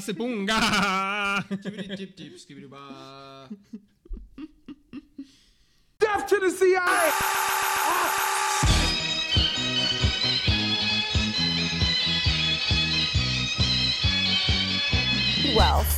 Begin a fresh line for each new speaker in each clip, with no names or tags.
Sebunga!
Dip, dip, skibidi ba.
Death to the CIA!
wealth,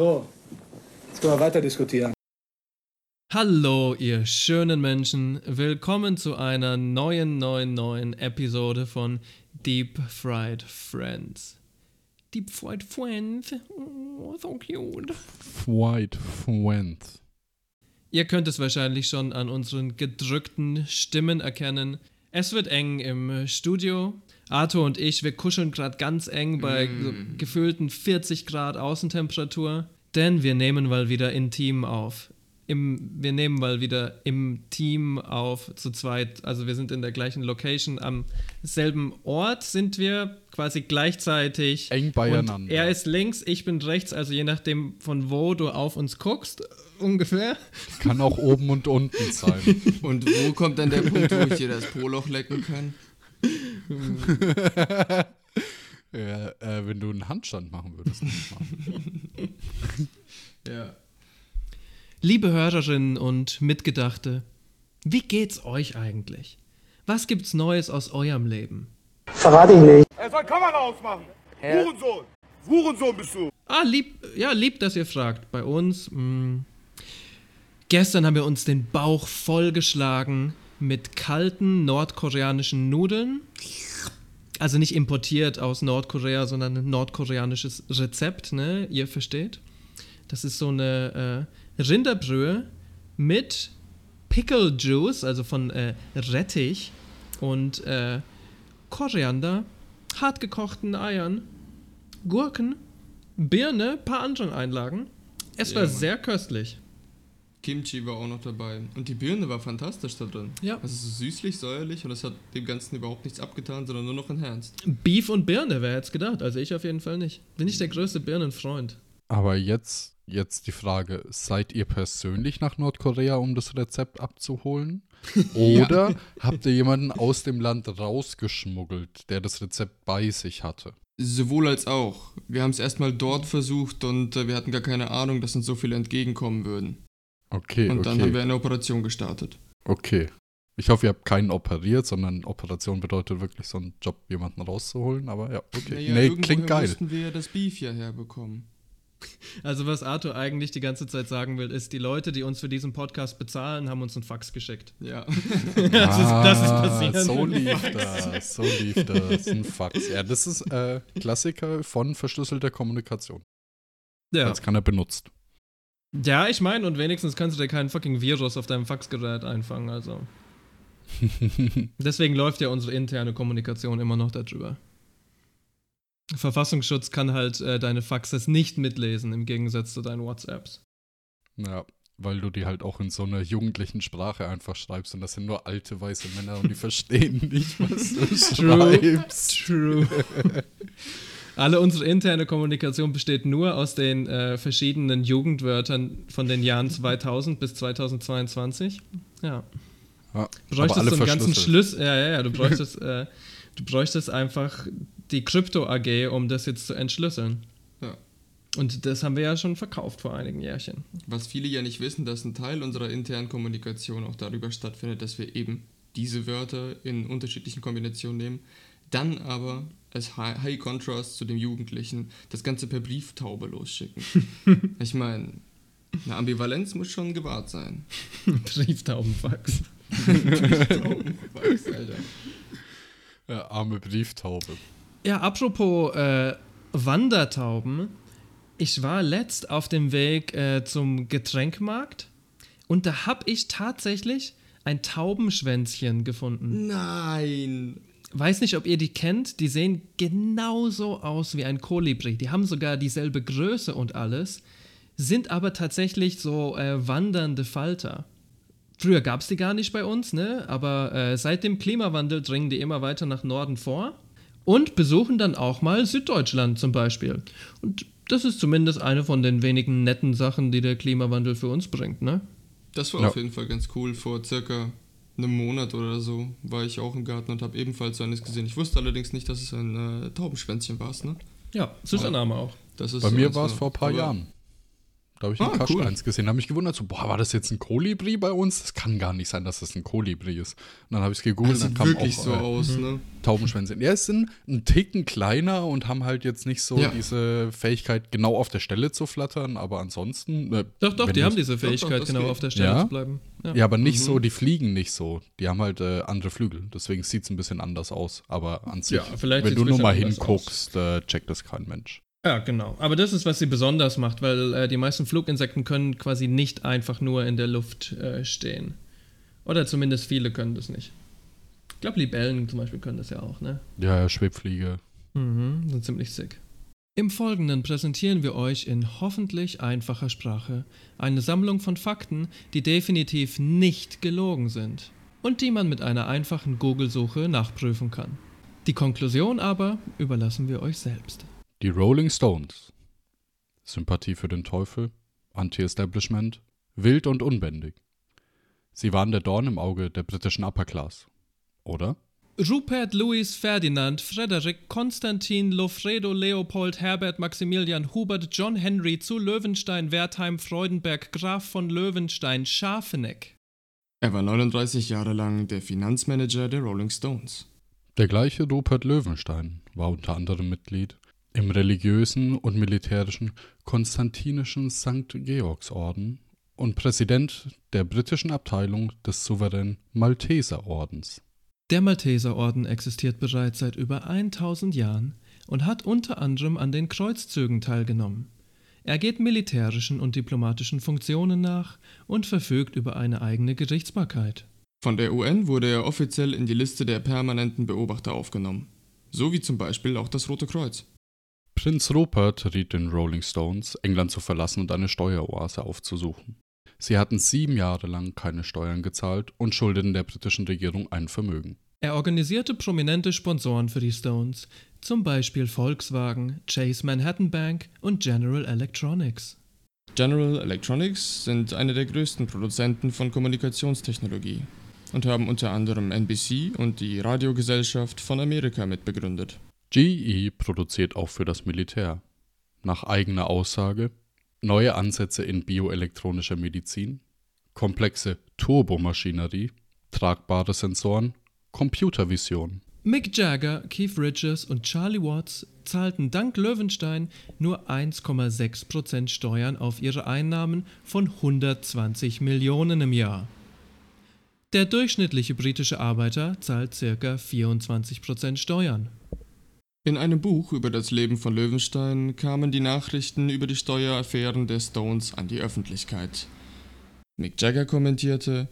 So, jetzt können wir weiter diskutieren.
Hallo, ihr schönen Menschen. Willkommen zu einer neuen, neuen, neuen Episode von Deep Fried Friends. Deep Fried Friends? Oh, so cute.
White Friends.
Ihr könnt es wahrscheinlich schon an unseren gedrückten Stimmen erkennen. Es wird eng im Studio. Arthur und ich, wir kuscheln gerade ganz eng bei so gefühlten 40 Grad Außentemperatur, denn wir nehmen mal wieder intim auf. Im, wir nehmen mal wieder im Team auf, zu zweit. Also wir sind in der gleichen Location, am selben Ort sind wir quasi gleichzeitig.
Eng beieinander.
Und er ist links, ich bin rechts, also je nachdem von wo du auf uns guckst, ungefähr.
Kann auch oben und unten sein.
Und wo kommt dann der Punkt, wo ich dir das Poloch lecken kann?
Ja, äh, wenn du einen Handstand machen würdest.
Ja.
Liebe Hörerinnen und Mitgedachte, wie geht's euch eigentlich? Was gibt's Neues aus eurem Leben?
Verrate ich nicht.
Er soll Kamera ausmachen. Hurensohn. Hurensohn bist du.
Ah, lieb, ja, lieb, dass ihr fragt. Bei uns, mh, gestern haben wir uns den Bauch vollgeschlagen mit kalten nordkoreanischen Nudeln. Also nicht importiert aus Nordkorea, sondern ein nordkoreanisches Rezept, ne? Ihr versteht. Das ist so eine äh, Rinderbrühe mit Pickle Juice, also von äh, Rettich und äh, Koriander, hartgekochten Eiern, Gurken, Birne, paar anderen Einlagen. Es war
Mann.
sehr köstlich.
Kimchi war auch noch dabei. Und die Birne war fantastisch da drin.
Ja.
Also so süßlich, säuerlich und es hat dem Ganzen überhaupt nichts abgetan, sondern nur noch enhanced.
Beef und Birne, wer hätte es gedacht? Also ich auf jeden Fall nicht. Bin ich der größte Birnenfreund.
Aber jetzt, jetzt die Frage: Seid ihr persönlich nach Nordkorea, um das Rezept abzuholen? Oder habt ihr jemanden aus dem Land rausgeschmuggelt, der das Rezept bei sich hatte?
Sowohl als auch. Wir haben es erstmal dort versucht und äh, wir hatten gar keine Ahnung, dass uns so viele entgegenkommen würden.
Okay,
Und dann haben wir eine Operation gestartet.
Okay. Ich hoffe, ihr habt keinen operiert, sondern Operation bedeutet wirklich so einen Job, jemanden rauszuholen. Aber ja, okay.
Naja,
nee, klingt geil.
mussten wir das Beef hierher bekommen.
Also was Arthur eigentlich die ganze Zeit sagen will, ist, die Leute, die uns für diesen Podcast bezahlen, haben uns einen Fax geschickt.
Ja.
das, ist, das ist
Ah,
passiert.
So lief das, so lief das. Ein Fax. Ja, das ist äh, Klassiker von verschlüsselter Kommunikation.
Ja,
Als keiner benutzt.
Ja ich meine, und wenigstens kannst du dir keinen fucking Virus auf deinem Faxgerät einfangen, also. Deswegen läuft ja unsere interne Kommunikation immer noch darüber. Verfassungsschutz kann halt äh, deine Faxes nicht mitlesen, im Gegensatz zu deinen WhatsApps.
Ja, weil du die halt auch in so einer jugendlichen Sprache einfach schreibst und das sind nur alte weiße Männer und die verstehen nicht, was du schreibst.
True. Alle unsere interne Kommunikation besteht nur aus den äh, verschiedenen Jugendwörtern von den Jahren 2000 bis 2022. Ja.
Ja,
Du bräuchtest so einen ganzen. Schlüssel. Ja, ja, ja. Du bräuchtest, äh, du bräuchtest einfach die Krypto AG, um das jetzt zu entschlüsseln.
Ja.
Und das haben wir ja schon verkauft vor einigen Jährchen.
Was viele ja nicht wissen, dass ein Teil unserer internen Kommunikation auch darüber stattfindet, dass wir eben diese Wörter in unterschiedlichen Kombinationen nehmen, dann aber als High, High Contrast zu dem Jugendlichen das Ganze per Brieftaube losschicken. ich meine, eine Ambivalenz muss schon gewahrt sein.
Brieftaubenfax.
Weiß, Alter.
Ja, arme Brieftaube.
Ja, apropos äh, Wandertauben. Ich war letzt auf dem Weg äh, zum Getränkmarkt Und da habe ich tatsächlich ein Taubenschwänzchen gefunden.
Nein.
Weiß nicht, ob ihr die kennt. Die sehen genauso aus wie ein Kolibri. Die haben sogar dieselbe Größe und alles, sind aber tatsächlich so äh, wandernde Falter. Früher gab es die gar nicht bei uns, ne? aber äh, seit dem Klimawandel dringen die immer weiter nach Norden vor und besuchen dann auch mal Süddeutschland zum Beispiel. Und das ist zumindest eine von den wenigen netten Sachen, die der Klimawandel für uns bringt, ne?
Das war
Ja.
auf jeden Fall ganz cool. Vor circa einem Monat oder so war ich auch im Garten und habe ebenfalls so eines gesehen. Ich wusste allerdings nicht, dass es ein äh, Taubenschwänzchen war, ne?
Ja, süßer Name auch.
Das ist
Bei mir war es
ne?
vor ein paar Jahren. Da habe ich einen
Ah,
Kasten
cool.
eins gesehen. Da habe mich gewundert, so, boah, war das jetzt ein Kolibri bei uns? Das kann gar nicht sein, dass das ein Kolibri ist. Und dann habe ich es gegoogelt
Das
und
sieht
dann kam
wirklich
auch
so
äh,
aus, ne?
Taubenschwänze. Ja, es sind ein Ticken kleiner und haben halt jetzt nicht so
Ja.
diese Fähigkeit, genau auf der Stelle zu flattern, aber ansonsten. Äh,
Doch, doch,
wenn
die haben diese
doch,
Fähigkeit,
das
genau
geht.
auf der Stelle
Ja?
zu bleiben. Ja.
Ja, aber nicht
Mhm.
so, die fliegen nicht so. Die haben halt äh, andere Flügel. Deswegen sieht es ein bisschen anders aus. Aber an sich,
Ja, vielleicht
wenn du nur mal hinguckst, äh, checkt das kein Mensch.
Ja, genau. Aber das ist, was sie besonders macht, weil äh, die meisten Fluginsekten können quasi nicht einfach nur in der Luft äh, stehen. Oder zumindest viele können das nicht. Ich glaube, Libellen zum Beispiel können das ja auch, ne?
Ja, ja, Schwebfliege.
Mhm, sind ziemlich sick. Im Folgenden präsentieren wir euch in hoffentlich einfacher Sprache eine Sammlung von Fakten, die definitiv nicht gelogen sind und die man mit einer einfachen Google-Suche nachprüfen kann. Die Konklusion aber überlassen wir euch selbst.
Die Rolling Stones. Sympathie für den Teufel, Anti-Establishment, wild und unbändig. Sie waren der Dorn im Auge der britischen Upper Class. Oder?
Rupert Louis Ferdinand Frederik Konstantin Lofredo Leopold Herbert Maximilian Hubert John Henry zu Löwenstein Wertheim Freudenberg Graf von Löwenstein Scharfeneck.
Er war 39 Jahre lang der Finanzmanager der Rolling Stones.
Der gleiche Rupert Löwenstein war unter anderem Mitglied im religiösen und militärischen Konstantinischen St. Georgsorden und Präsident der britischen Abteilung des souveränen Malteserordens.
Der Malteserorden existiert bereits seit über 1000 Jahren und hat unter anderem an den Kreuzzügen teilgenommen. Er geht militärischen und diplomatischen Funktionen nach und verfügt über eine eigene Gerichtsbarkeit.
Von der UN wurde er offiziell in die Liste der permanenten Beobachter aufgenommen. So wie zum Beispiel auch das Rote Kreuz.
Prinz Rupert riet den Rolling Stones, England zu verlassen und eine Steueroase aufzusuchen. Sie hatten sieben Jahre lang keine Steuern gezahlt und schuldeten der britischen Regierung ein Vermögen.
Er organisierte prominente Sponsoren für die Stones, zum Beispiel Volkswagen, Chase Manhattan Bank und General Electronics.
General Electronics sind eine der größten Produzenten von Kommunikationstechnologie und haben unter anderem NBC und die Radiogesellschaft von Amerika mitbegründet.
GE produziert auch für das Militär. Nach eigener Aussage neue Ansätze in bioelektronischer Medizin, komplexe Turbomaschinerie, tragbare Sensoren, Computervision.
Mick Jagger, Keith Richards und Charlie Watts zahlten dank Löwenstein nur 1,6% Steuern auf ihre Einnahmen von 120 Millionen im Jahr. Der durchschnittliche britische Arbeiter zahlt ca. 24% Steuern.
In einem Buch über das Leben von Löwenstein kamen die Nachrichten über die Steueraffären der Stones an die Öffentlichkeit. Mick Jagger kommentierte,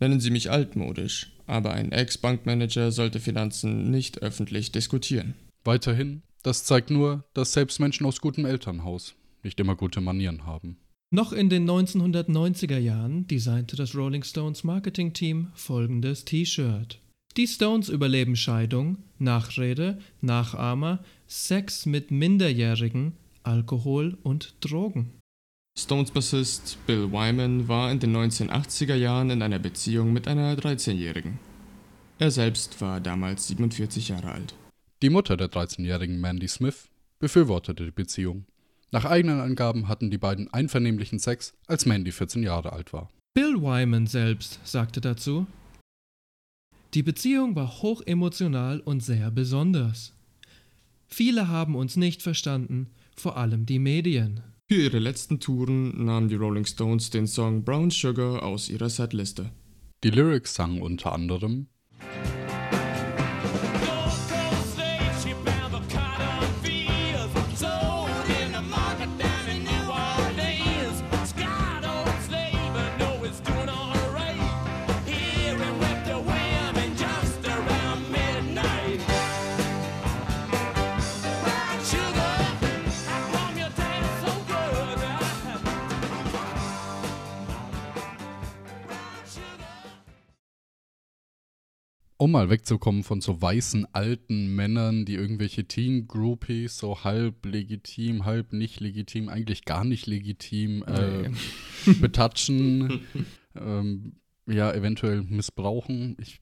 nennen Sie mich altmodisch, aber ein Ex-Bankmanager sollte Finanzen nicht öffentlich diskutieren.
Weiterhin, das zeigt nur, dass selbst Menschen aus gutem Elternhaus nicht immer gute Manieren haben.
Noch in den 1990er Jahren designte das Rolling Stones Marketing-Team folgendes T-Shirt. Die Stones überleben Scheidung, Nachrede, Nachahmer, Sex mit Minderjährigen, Alkohol und Drogen.
Stones-Bassist Bill Wyman war in den 1980er Jahren in einer Beziehung mit einer 13-Jährigen. Er selbst war damals 47 Jahre alt.
Die Mutter der 13-jährigen Mandy Smith befürwortete die Beziehung. Nach eigenen Angaben hatten die beiden einvernehmlichen Sex, als Mandy 14 Jahre alt war.
Bill Wyman selbst sagte dazu, die Beziehung war hochemotional und sehr besonders. Viele haben uns nicht verstanden, vor allem die Medien.
Für ihre letzten Touren nahmen die Rolling Stones den Song Brown Sugar aus ihrer Setliste.
Die Lyrics sangen unter anderem um mal wegzukommen von so weißen alten Männern, die irgendwelche Teen-Groupies so halb legitim, halb nicht legitim, eigentlich gar nicht legitim äh, betatschen, ähm, ja, eventuell missbrauchen. Ich,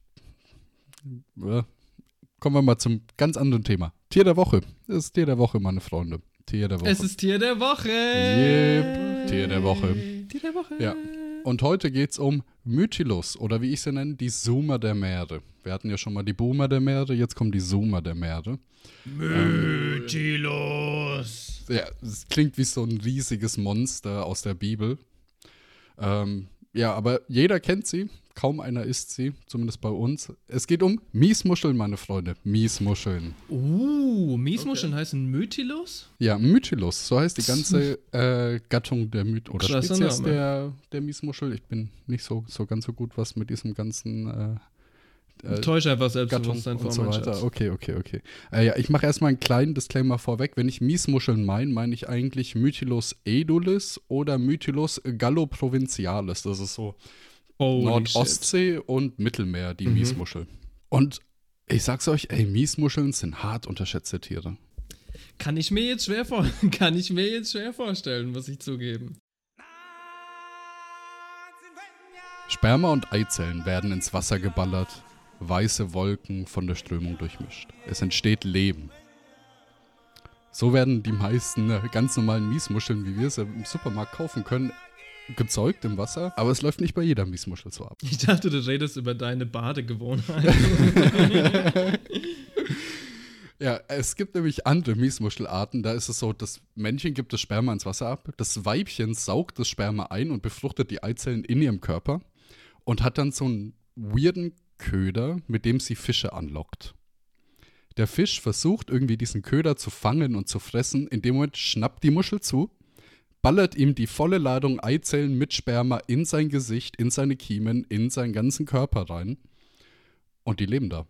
äh, kommen wir mal zum ganz anderen Thema. Tier der Woche. Das ist Tier der Woche, meine Freunde. Tier der Woche.
Es ist Tier der Woche.
Yep, Tier der Woche.
Tier der Woche.
Ja. Und heute geht es um Mytilus oder wie ich sie nenne, die Zoomer der Meere. Wir hatten ja schon mal die Boomer der Meere, jetzt kommen die Zoomer der Meere.
Mytilus.
Ja, es klingt wie so ein riesiges Monster aus der Bibel. Ähm, ja, aber jeder kennt sie, kaum einer isst sie, zumindest bei uns. Es geht um Miesmuscheln, meine Freunde. Miesmuscheln.
Uh, Miesmuscheln heißen Mytilus?
Ja, Mytilus, so heißt die ganze äh, Gattung der Myth oder
Krasser
Spezies
Name.
der, der Miesmuschel. Ich bin nicht so, so ganz so gut, was mit diesem ganzen äh, äh,
Täusche einfach
Gattung
Selbstbewusstsein vor
und so weiter. Okay, okay, okay. Äh, ja, ich mache erstmal einen kleinen Disclaimer vorweg. Wenn ich Miesmuscheln meine, meine ich eigentlich Mytilus edulis oder Mytilus galloprovincialis. Das ist so
Holy
Nordostsee und Mittelmeer, die Miesmuschel. Und ich sag's euch, ey, Miesmuscheln sind hart unterschätzte Tiere.
Kann ich mir jetzt schwer vor kann ich mir jetzt schwer vorstellen, muss ich zugeben.
Sperma und Eizellen werden ins Wasser geballert, weiße Wolken von der Strömung durchmischt. Es entsteht Leben. So werden die meisten äh, ganz normalen Miesmuscheln, wie wir sie im Supermarkt kaufen können, gezeugt im Wasser. Aber es läuft nicht bei jeder Miesmuschel so ab.
Ich dachte, du redest über deine Badegewohnheit.
Ja, es gibt nämlich andere Miesmuschelarten. Da ist es so, das Männchen gibt das Sperma ins Wasser ab, das Weibchen saugt das Sperma ein und befruchtet die Eizellen in ihrem Körper und hat dann so einen weirden Köder, mit dem sie Fische anlockt. Der Fisch versucht irgendwie diesen Köder zu fangen und zu fressen. In dem Moment schnappt die Muschel zu, ballert ihm die volle Ladung Eizellen mit Sperma in sein Gesicht, in seine Kiemen, in seinen ganzen Körper rein. Und die leben da.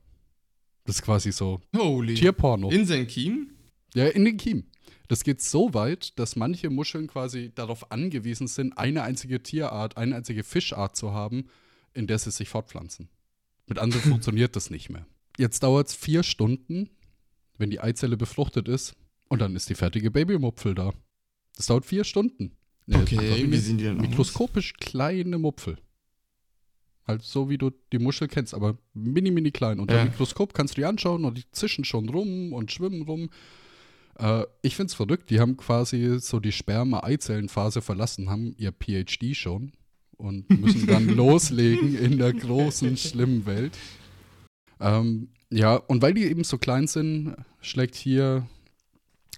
Das ist quasi so
Holy.
Tierporno.
In sein Kiem?
Ja, in den Kiem. Das geht so weit, dass manche Muscheln quasi darauf angewiesen sind, eine einzige Tierart, eine einzige Fischart zu haben, in der sie sich fortpflanzen. Mit anderen funktioniert das nicht mehr. Jetzt dauert es vier Stunden, wenn die Eizelle befruchtet ist, und dann ist die fertige Babymupfel da. Das dauert vier Stunden.
Okay, wie sehen die denn aus?
Mikroskopisch kleine Mupfel. Halt so, wie du die Muschel kennst, aber mini, mini klein. Unter
Ja.
dem Mikroskop kannst du die anschauen und die zischen schon rum und schwimmen rum. Äh, ich find's verrückt, die haben quasi so die Sperma-Eizellenphase verlassen, haben ihr PhD schon und müssen dann loslegen in der großen, schlimmen Welt. Ähm, ja, und weil die eben so klein sind, schlägt hier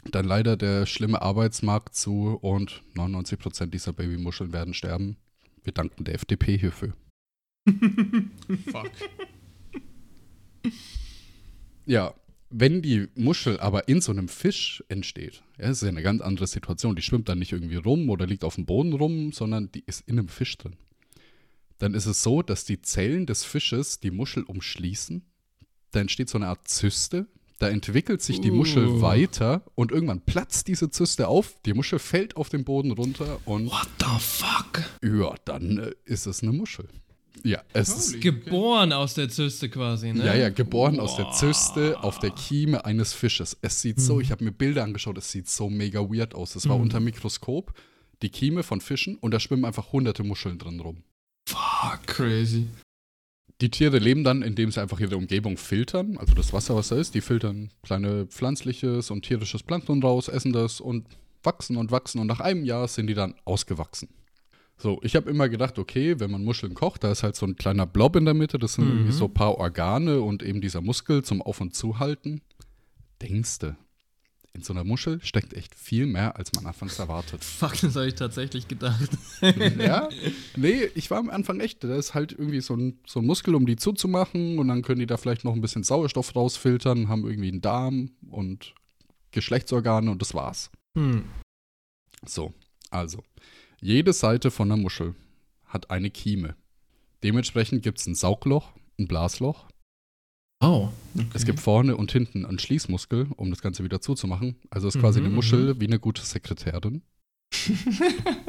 dann leider der schlimme Arbeitsmarkt zu und 99% dieser Babymuscheln werden sterben. Wir danken der FDP hierfür.
Fuck.
Ja, wenn die Muschel aber in so einem Fisch entsteht, ja, das ist ja eine ganz andere Situation. Die schwimmt dann nicht irgendwie rum oder liegt auf dem Boden rum, sondern die ist in einem Fisch drin. Dann ist es so, dass die Zellen des Fisches die Muschel umschließen. Da entsteht so eine Art Zyste. Da entwickelt sich die Muschel
Uh.
weiter und irgendwann platzt diese Zyste auf. Die Muschel fällt auf den Boden runter und
What the fuck?
ja, dann äh, ist es eine Muschel. Ja, es ist
Holy.
Geboren aus der Zyste quasi, ne?
Ja, ja, geboren aus der
Boah.
Zyste auf der Kieme eines Fisches. Es sieht so, ich habe mir Bilder angeschaut, es sieht so mega weird aus. Es war unter Mikroskop, die Kieme von Fischen und da schwimmen einfach hunderte Muscheln drin rum.
Fuck. Crazy.
Die Tiere leben dann, indem sie einfach ihre Umgebung filtern, also das Wasser, was da ist, die filtern kleine pflanzliches und tierisches Plankton raus, essen das und wachsen und wachsen und nach einem Jahr sind die dann ausgewachsen. So, ich habe immer gedacht, okay, wenn man Muscheln kocht, da ist halt so ein kleiner Blob in der Mitte, das sind irgendwie so ein paar Organe und eben dieser Muskel zum Auf- und Zuhalten. Denkste, in so einer Muschel steckt echt viel mehr, als man anfangs erwartet.
Fuck, das habe ich tatsächlich gedacht.
ja? Nee, ich war am Anfang echt. Da ist halt irgendwie so ein, so ein Muskel, um die zuzumachen und dann können die da vielleicht noch ein bisschen Sauerstoff rausfiltern, haben irgendwie einen Darm und Geschlechtsorgane und das war's.
Hm.
So, also. Jede Seite von der Muschel hat eine Kieme. Dementsprechend gibt es ein Saugloch, ein Blasloch.
Oh.
Es gibt vorne und hinten einen Schließmuskel, um das Ganze wieder zuzumachen. Also ist quasi
Mhm,
eine Muschel wie eine gute Sekretärin.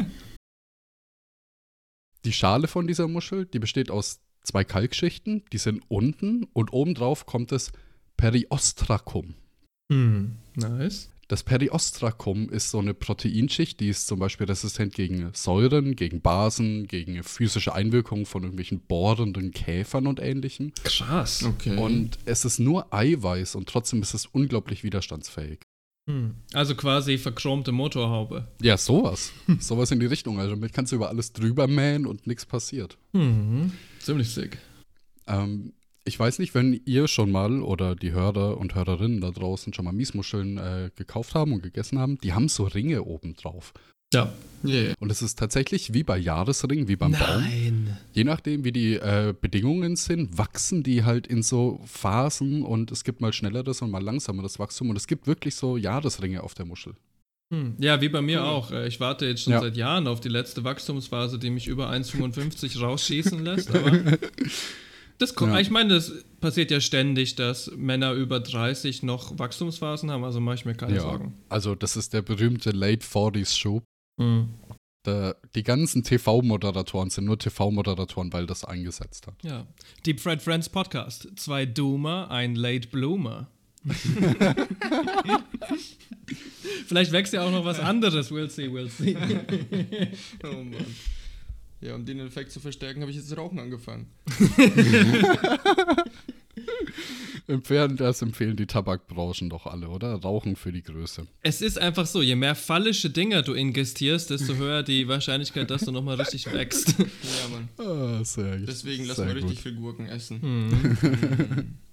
Die Schale von dieser Muschel, die besteht aus zwei Kalkschichten, die sind unten und obendrauf kommt das Periostracum.
Hm, nice.
Das Periostracum ist so eine Proteinschicht, die ist zum Beispiel resistent gegen Säuren, gegen Basen, gegen physische Einwirkungen von irgendwelchen bohrenden Käfern und ähnlichem.
Krass.
Okay.
Und es ist nur Eiweiß und trotzdem ist es unglaublich widerstandsfähig.
Hm. Also quasi verchromte Motorhaube.
Ja, sowas. sowas in die Richtung. Also damit kannst du über alles drüber mähen und nichts passiert.
Mhm. Ziemlich sick.
Ähm, ich weiß nicht, wenn ihr schon mal oder die Hörer und Hörerinnen da draußen schon mal Miesmuscheln äh, gekauft haben und gegessen haben, die haben so Ringe oben drauf.
Ja.
Yeah.
Und es ist tatsächlich wie bei Jahresringen, wie beim Baum.
Nein.
Je nachdem, wie die äh, Bedingungen sind, wachsen die halt in so Phasen und es gibt mal schnelleres und mal langsameres Wachstum und es gibt wirklich so Jahresringe auf der Muschel.
Hm. Ja, wie bei mir auch. Äh, Ich warte jetzt schon
Ja.
seit Jahren auf die letzte Wachstumsphase, die mich über 1,55 rausschießen lässt. Aber das kommt,
Ja.
ich meine, das passiert ja ständig, dass Männer über 30 noch Wachstumsphasen haben, also mache ich mir keine Sorgen.
Also das ist der berühmte Late 40s Schub.
Hm.
Da, die ganzen TV-Moderatoren sind nur TV-Moderatoren, weil das eingesetzt hat.
Ja. Deep Fried Friends Podcast. Zwei Doomer, ein Late Bloomer. Vielleicht wächst ja auch noch was anderes. We'll see, we'll see.
Oh Mann. Ja, um den Effekt zu verstärken, habe ich jetzt Rauchen angefangen.
Empfehlen, das empfehlen die Tabakbranchen doch alle, oder? Rauchen für die Größe.
Es ist einfach so, je mehr fallische Dinger du ingestierst, desto höher die Wahrscheinlichkeit, dass du nochmal richtig wächst.
Ja, Mann.
Ah, sehr,
Deswegen lassen
sehr
wir richtig
gut.
viel Gurken essen.
Hm.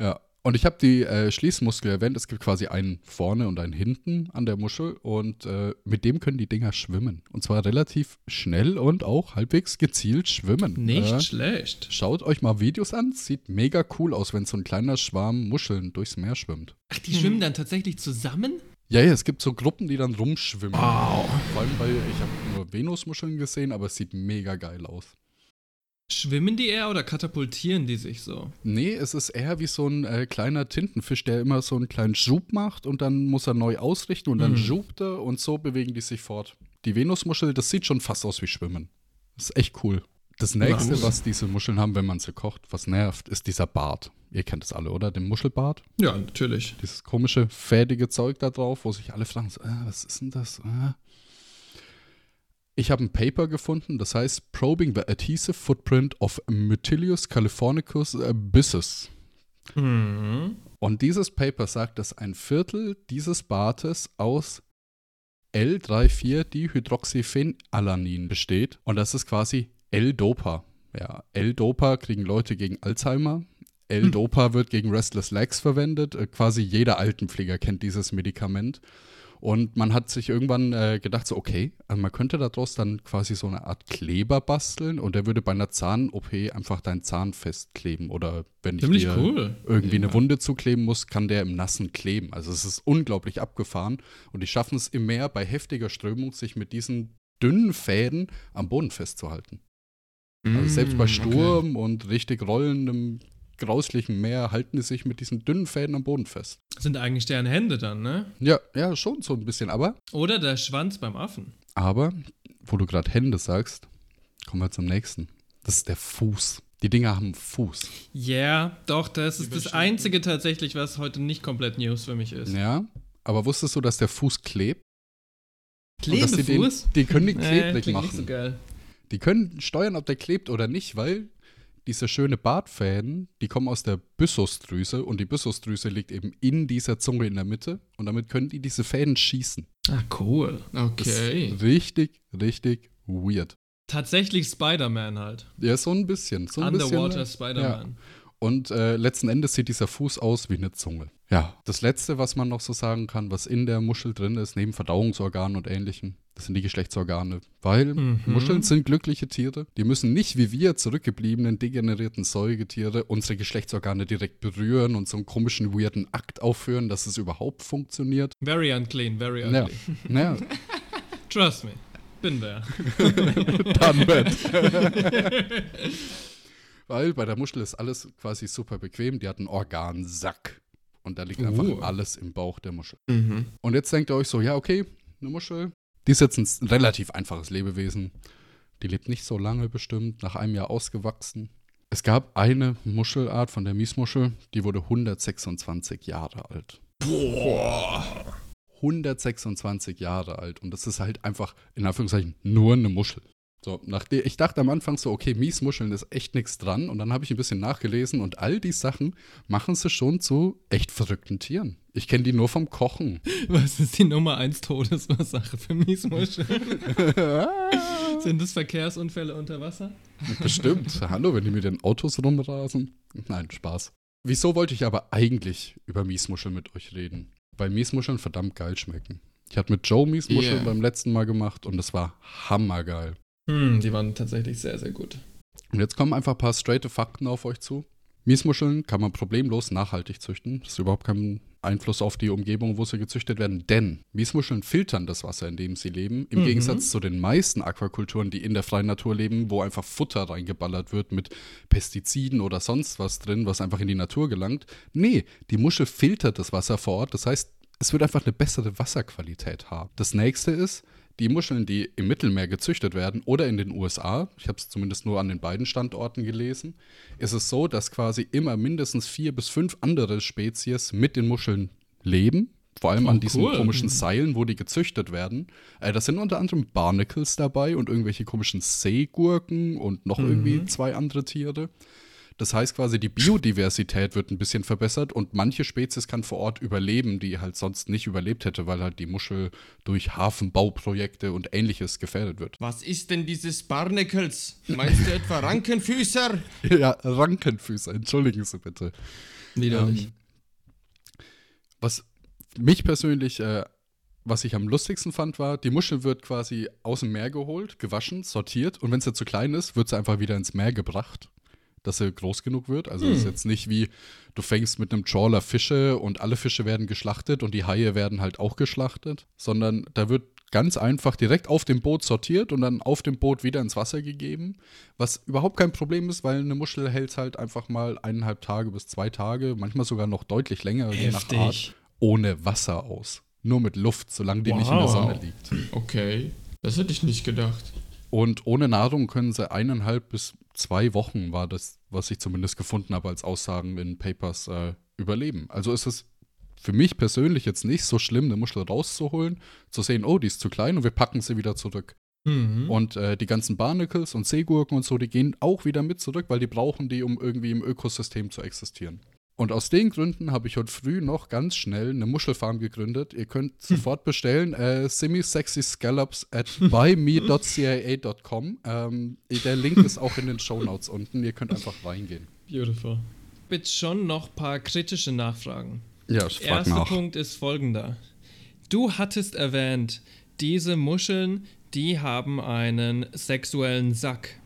Ja, und ich habe die äh, Schließmuskel erwähnt. Es gibt quasi einen vorne und einen hinten an der Muschel und äh, mit dem können die Dinger schwimmen. Und zwar relativ schnell und auch halbwegs gezielt schwimmen.
Nicht
Äh,
schlecht.
Schaut euch mal Videos an. Sieht mega cool aus, wenn so ein kleiner Schwarm Muscheln durchs Meer schwimmt.
Ach, die schwimmen dann tatsächlich zusammen?
Ja, ja, es gibt so Gruppen, die dann rumschwimmen. Wow. Vor allem, weil ich habe nur Venusmuscheln gesehen, aber es sieht mega geil aus.
Schwimmen die eher oder katapultieren die sich so?
Nee, es ist eher wie so ein äh, kleiner Tintenfisch, der immer so einen kleinen Schub macht und dann muss er neu ausrichten und dann
Mhm.
schubt er und so bewegen die sich fort. Die Venusmuschel, das sieht schon fast aus wie Schwimmen. Das ist echt cool. Das nächste, was diese Muscheln haben, wenn man sie kocht, was nervt, ist dieser Bart. Ihr kennt das alle, oder? Den Muschelbart.
Ja, natürlich.
Dieses komische, fädige Zeug da drauf, wo sich alle fragen, so, ah, was ist denn das? Ah. Ich habe ein Paper gefunden, das heißt Probing the Adhesive Footprint of Mytilius californicus abyssus.
Mhm.
Und dieses Paper sagt, dass ein Viertel dieses Bartes aus L3,4-Dihydroxyphenalanin besteht. Und das ist quasi L-Dopa. Ja, L-Dopa kriegen Leute gegen Alzheimer. L-Dopa wird gegen Restless Legs verwendet. Äh, quasi jeder Altenpfleger kennt dieses Medikament. Und man hat sich irgendwann äh, gedacht, so, okay, also man könnte daraus dann quasi so eine Art Kleber basteln und der würde bei einer Zahn-OP einfach deinen Zahn festkleben. Oder wenn ich dir
cool.
irgendwie eine
Ja.
Wunde zukleben muss, kann der im Nassen kleben. Also es ist unglaublich abgefahren. Und die schaffen es im Meer bei heftiger Strömung, sich mit diesen dünnen Fäden am Boden festzuhalten. Also selbst bei
Mm,
Sturm und richtig rollendem, grauslichem Meer halten die sich mit diesen dünnen Fäden am Boden fest.
Sind eigentlich deren Hände dann, ne?
Ja, ja, schon so ein bisschen. Aber,
Oder der Schwanz beim Affen.
aber, wo du gerade Hände sagst, kommen wir zum nächsten. Das ist der Fuß. Die Dinger haben Fuß.
Ja, doch, das ist das. Einzige tatsächlich, was heute nicht komplett News für mich ist.
Ja, aber wusstest du, dass der Fuß klebt? Dass die, den,
Klebefuß?
die können die
Nee,
klebrig
klingt
machen.
nicht so geil.
Die können steuern, ob der klebt oder nicht, weil diese schöne Bartfäden, die kommen aus der Byssusdrüse und die Byssusdrüse liegt eben in dieser Zunge in der Mitte und damit können die diese Fäden schießen.
Ah, cool.
Das
Okay.
ist richtig, richtig weird.
Tatsächlich Spider-Man halt.
Ja, so ein bisschen. So ein
Underwater Spider-Man.
Und äh, letzten Endes sieht dieser Fuß aus wie eine Zunge. Ja, das Letzte, was man noch so sagen kann, was in der Muschel drin ist, neben Verdauungsorganen und Ähnlichem, das sind die Geschlechtsorgane. Weil
Mhm.
Muscheln sind glückliche Tiere. Die müssen nicht wie wir zurückgebliebenen, degenerierten Säugetiere unsere Geschlechtsorgane direkt berühren und so einen komischen, weirden Akt aufführen, dass es überhaupt funktioniert.
Very unclean, very
Ja,
ugly.
ja.
Trust me. Bin there.
dann wird. Weil bei der Muschel ist alles quasi super bequem. Die hat einen Organsack. Und da liegt einfach
Uh.
alles im Bauch der Muschel.
Mhm.
Und jetzt denkt ihr euch so, ja, okay, eine Muschel, die ist jetzt ein relativ einfaches Lebewesen. Die lebt nicht so lange bestimmt, nach einem Jahr ausgewachsen. Es gab eine Muschelart von der Miesmuschel, die wurde 126 Jahre alt. Boah. 126 Jahre alt. Und das ist halt einfach, in Anführungszeichen, nur eine Muschel. So, nachdem, ich dachte am Anfang so, okay, Miesmuscheln ist echt nichts dran. Und dann habe ich ein bisschen nachgelesen und all die Sachen machen sie schon zu echt verrückten Tieren. Ich kenne die nur vom Kochen.
Was ist die Nummer 1 Todesursache für Miesmuscheln? Sind das Verkehrsunfälle unter Wasser?
Bestimmt. Hallo, wenn die mit den Autos rumrasen. Nein, Spaß. Wieso wollte ich aber eigentlich über Miesmuscheln mit euch reden? Weil Miesmuscheln verdammt geil schmecken. Ich hatte mit Joe Miesmuscheln
Yeah.
beim letzten Mal gemacht und es war hammergeil.
Hm, die waren tatsächlich sehr, sehr gut.
Und jetzt kommen einfach ein paar straighte Fakten auf euch zu. Miesmuscheln kann man problemlos nachhaltig züchten. Das ist überhaupt kein Einfluss auf die Umgebung, wo sie gezüchtet werden. Denn Miesmuscheln filtern das Wasser, in dem sie leben. Im
Mhm.
Gegensatz zu den meisten Aquakulturen, die in der freien Natur leben, wo einfach Futter reingeballert wird mit Pestiziden oder sonst was drin, was einfach in die Natur gelangt. Nee, die Muschel filtert das Wasser vor Ort. Das heißt, es wird einfach eine bessere Wasserqualität haben. Das nächste ist, die Muscheln, die im Mittelmeer gezüchtet werden oder in den USA, ich habe es zumindest nur an den beiden Standorten gelesen, ist es so, dass quasi immer mindestens vier bis fünf andere Spezies mit den Muscheln leben. Vor allem
Oh,
an diesen
cool.
komischen Seilen, wo die gezüchtet werden. Äh, das sind unter anderem Barnacles dabei und irgendwelche komischen Seegurken und noch irgendwie zwei andere Tiere. Das heißt quasi, die Biodiversität wird ein bisschen verbessert und manche Spezies kann vor Ort überleben, die halt sonst nicht überlebt hätte, weil halt die Muschel durch Hafenbauprojekte und ähnliches gefährdet wird.
Was ist denn dieses Barnacles? Meinst du etwa Rankenfüßer?
ja, Rankenfüße, entschuldigen Sie bitte.
Widerlich.
Ähm, was mich persönlich, äh, was ich am lustigsten fand, war, die Muschel wird quasi aus dem Meer geholt, gewaschen, sortiert und wenn sie zu klein ist, wird sie einfach wieder ins Meer gebracht, dass sie groß genug wird. Also es ist jetzt nicht wie, du fängst mit einem Trawler Fische und alle Fische werden geschlachtet und die Haie werden halt auch geschlachtet, sondern da wird ganz einfach direkt auf dem Boot sortiert und dann auf dem Boot wieder ins Wasser gegeben, was überhaupt kein Problem ist, weil eine Muschel hält halt einfach mal eineinhalb Tage bis zwei Tage, manchmal sogar noch deutlich länger, je nach. Art, ohne Wasser aus. Nur mit Luft, solange die nicht in der
Wow.
Sonne liegt.
Okay, das hätte ich nicht gedacht.
Und ohne Nahrung können sie eineinhalb bis zwei Wochen, war das, was ich zumindest gefunden habe als Aussagen in Papers, äh, überleben. Also ist es für mich persönlich jetzt nicht so schlimm, eine Muschel rauszuholen, zu sehen, oh, die ist zu klein und wir packen sie wieder zurück.
Mhm.
Und äh, die ganzen Barnacles und Seegurken und so, die gehen auch wieder mit zurück, weil die brauchen die, um irgendwie im Ökosystem zu existieren. Und aus den Gründen habe ich heute früh noch ganz schnell eine Muschelfarm gegründet. Ihr könnt sofort bestellen. Äh, semi-sexy scallops at buyme.cia.com. Ähm, der Link ist auch in den Shownotes unten. Ihr könnt einfach reingehen.
Beautiful. Bitte schon noch ein paar kritische Nachfragen.
Ja, ich frag
Erster
nach.
Punkt ist folgender. Du hattest erwähnt, diese Muscheln, die haben einen sexuellen Sack.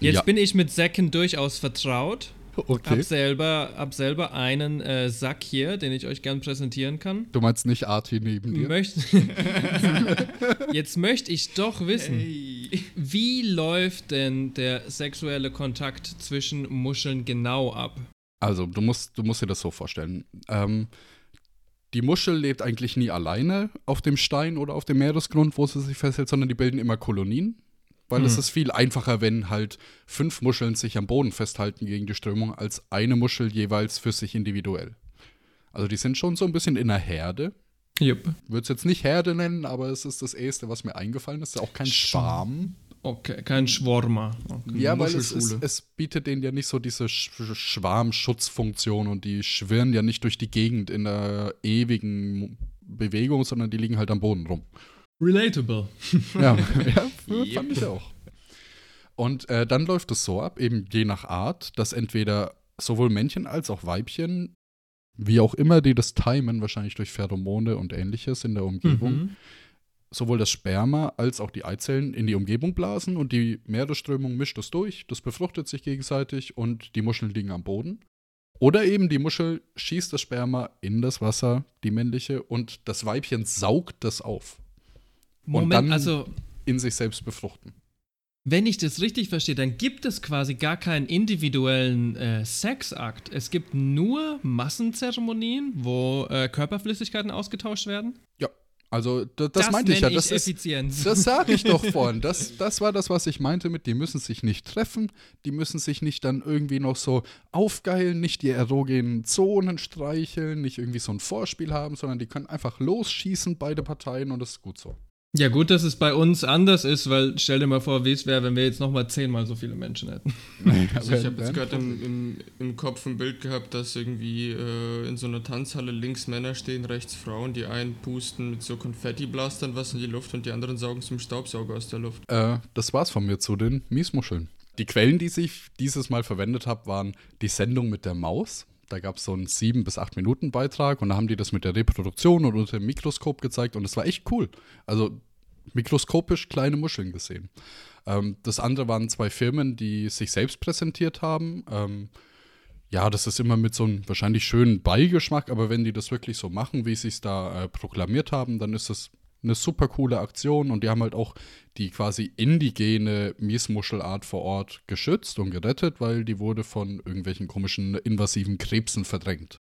Jetzt
Ja.
bin ich mit Säcken durchaus vertraut. Hab
Okay.
selber, hab selber einen äh, Sack hier, den ich euch gern präsentieren kann.
Du meinst nicht Arti neben dir?
Möcht Jetzt möchte ich doch wissen, wie läuft denn der sexuelle Kontakt zwischen Muscheln genau ab?
Also, du musst, du musst dir das so vorstellen. Ähm, die Muschel lebt eigentlich nie alleine auf dem Stein oder auf dem Meeresgrund, wo sie sich festhält, sondern die bilden immer Kolonien. Weil es ist viel einfacher, wenn halt fünf Muscheln sich am Boden festhalten gegen die Strömung, als eine Muschel jeweils für sich individuell. Also die sind schon so ein bisschen in einer Herde.
Jupp.
Würde es jetzt nicht Herde nennen, aber es ist das Erste, was mir eingefallen ist. Ist auch kein Schwarm.
Okay, kein Schwarmer. Okay.
Ja, weil es, es,
Muschelschule.
es bietet denen ja nicht so diese Sch Schwarmschutzfunktion und die schwirren ja nicht durch die Gegend in einer ewigen Bewegung, sondern die liegen halt am Boden rum.
Relatable.
Ja, ja fand ich auch. Und äh, dann läuft es so ab, eben je nach Art, dass entweder sowohl Männchen als auch Weibchen, wie auch immer die das timen, wahrscheinlich durch Pheromone und ähnliches in der Umgebung,
Mhm.
sowohl das Sperma als auch die Eizellen in die Umgebung blasen und die Meeresströmung mischt es durch, das befruchtet sich gegenseitig und die Muscheln liegen am Boden. Oder eben die Muschel schießt das Sperma in das Wasser, die männliche, und das Weibchen saugt das auf.
Moment,
dann-
also
In sich selbst befruchten.
wenn ich das richtig verstehe, dann gibt es quasi gar keinen individuellen äh, Sexakt. Es gibt nur Massenzeremonien, wo äh, Körperflüssigkeiten ausgetauscht werden.
Ja. Also das, das, meinte ich ja. Das ist,
Effizienz.
Das sage ich doch vorhin. Das, das war das, was ich meinte mit, die müssen sich nicht treffen, die müssen sich nicht dann irgendwie noch so aufgeilen, nicht die erogenen Zonen streicheln, nicht irgendwie so ein Vorspiel haben, sondern die können einfach losschießen, beide Parteien, und das ist gut so.
Ja, gut, dass es bei uns anders ist, weil stell dir mal vor, wie es wäre, wenn wir jetzt nochmal zehnmal so viele Menschen hätten.
Also ich habe jetzt gerade im, im, im Kopf ein Bild gehabt, dass irgendwie äh, in so einer Tanzhalle links Männer stehen, rechts Frauen. Die einen pusten mit so Konfetti-Blastern was in die Luft und die anderen saugen zum Staubsauger aus der Luft.
Äh, das war's von mir zu den Miesmuscheln. Die Quellen, die ich dieses Mal verwendet habe, waren die Sendung mit der Maus. Da gab es so einen 7 bis 8 Minuten Beitrag und da haben die das mit der Reproduktion und unter dem Mikroskop gezeigt und es war echt cool. Also mikroskopisch kleine Muscheln gesehen. Ähm, das andere waren zwei Firmen, die sich selbst präsentiert haben. Ähm, ja, das ist immer mit so einem wahrscheinlich schönen Beigeschmack, aber wenn die das wirklich so machen, wie sie es da äh, proklamiert haben, dann ist das eine super coole Aktion und die haben halt auch die quasi indigene Miesmuschelart vor Ort geschützt und gerettet, weil die wurde von irgendwelchen komischen invasiven Krebsen verdrängt.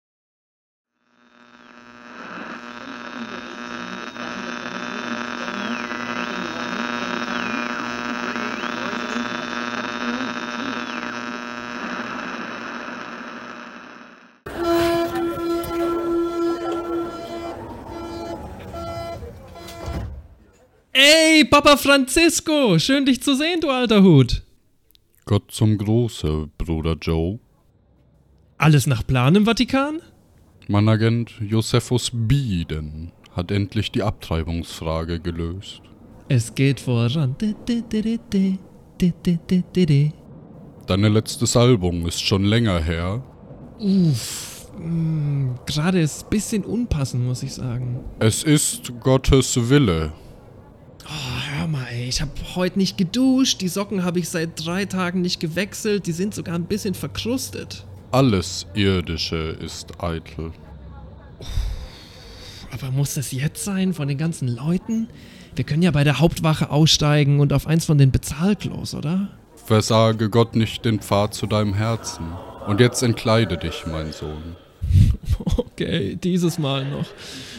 Ey, Papa Francisco, schön dich zu sehen, du alter Hut.
Gott zum Große, Bruder Joe.
Alles nach Plan im Vatikan?
Mein Agent Josephus Bieden hat endlich die Abtreibungsfrage gelöst.
Es geht voran.
Deine letztes Album ist schon länger her.
Uff, mh, gerade ist ein bisschen unpassend, muss ich sagen.
Es ist Gottes Wille.
Oh, hör mal, ey, ich habe heute nicht geduscht, die Socken habe ich seit drei Tagen nicht gewechselt, die sind sogar ein bisschen verkrustet.
Alles Irdische ist eitel.
Aber muss das jetzt sein, von den ganzen Leuten? Wir können ja bei der Hauptwache aussteigen und auf eins von den Bezahlklos, oder?
Versage Gott nicht den Pfad zu deinem Herzen. Und jetzt entkleide dich, mein Sohn.
Okay, dieses Mal noch.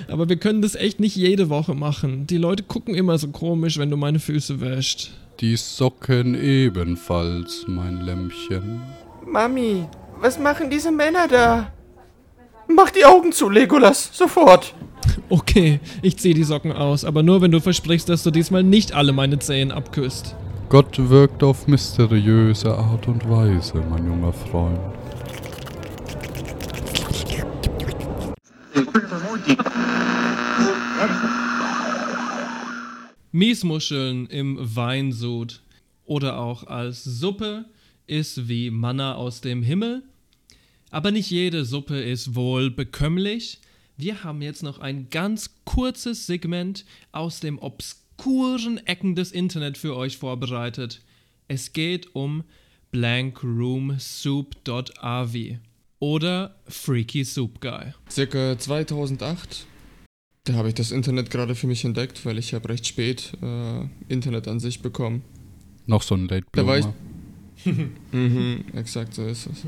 Aber wir können das echt nicht jede Woche machen. Die Leute gucken immer so komisch, wenn du meine Füße wäschst.
Die Socken ebenfalls, mein Lämmchen.
Mami, was machen diese Männer da? Mach die Augen zu, Legolas, sofort.
Okay, ich zieh die Socken aus, aber nur wenn du versprichst, dass du diesmal nicht alle meine Zehen abküsst.
Gott wirkt auf mysteriöse Art und Weise, mein junger Freund.
Miesmuscheln im Weinsud oder auch als Suppe ist wie Manna aus dem Himmel. Aber nicht jede Suppe ist wohl bekömmlich. Wir haben jetzt noch ein ganz kurzes Segment aus dem obskuren Ecken des Internet für euch vorbereitet. Es geht um blankroomsoup.av oder Freaky Soup Guy.
Circa 2008, da habe ich das Internet gerade für mich entdeckt, weil ich habe recht spät äh, Internet an sich bekommen.
Noch so ein Late
Da war ich.
Bloomer.
mhm, exakt so ist es.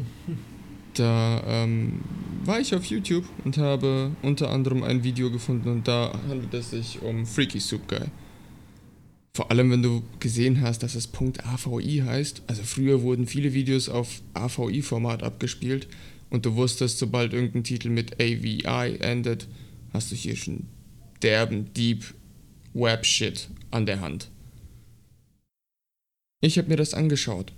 Da ähm, war ich auf YouTube und habe unter anderem ein Video gefunden und da handelt es sich um Freaky Soup Guy. Vor allem, wenn du gesehen hast, dass es .avi heißt. Also früher wurden viele Videos auf AVI-Format abgespielt und du wusstest, sobald irgendein Titel mit AVI endet, hast du hier schon derben, deep Web-Shit an der Hand. Ich habe mir das angeschaut.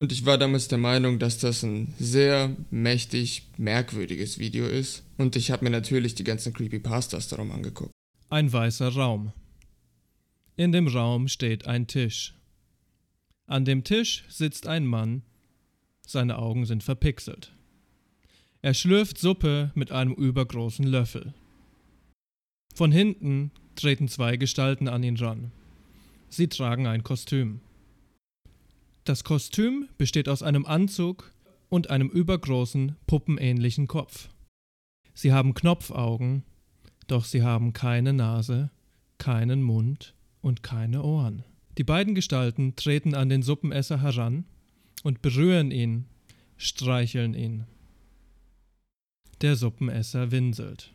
Und ich war damals der Meinung, dass das ein sehr mächtig merkwürdiges Video ist. Und ich habe mir natürlich die ganzen Creepypastas darum angeguckt.
Ein weißer Raum. In dem Raum steht ein Tisch. An dem Tisch sitzt ein Mann. Seine Augen sind verpixelt. Er schlürft Suppe mit einem übergroßen Löffel. Von hinten treten zwei Gestalten an ihn ran. Sie tragen ein Kostüm. Das Kostüm besteht aus einem Anzug und einem übergroßen, puppenähnlichen Kopf. Sie haben Knopfaugen, doch sie haben keine Nase, keinen Mund und keine Ohren. Die beiden Gestalten treten an den Suppenesser heran und berühren ihn, streicheln ihn. Der Suppenesser winselt.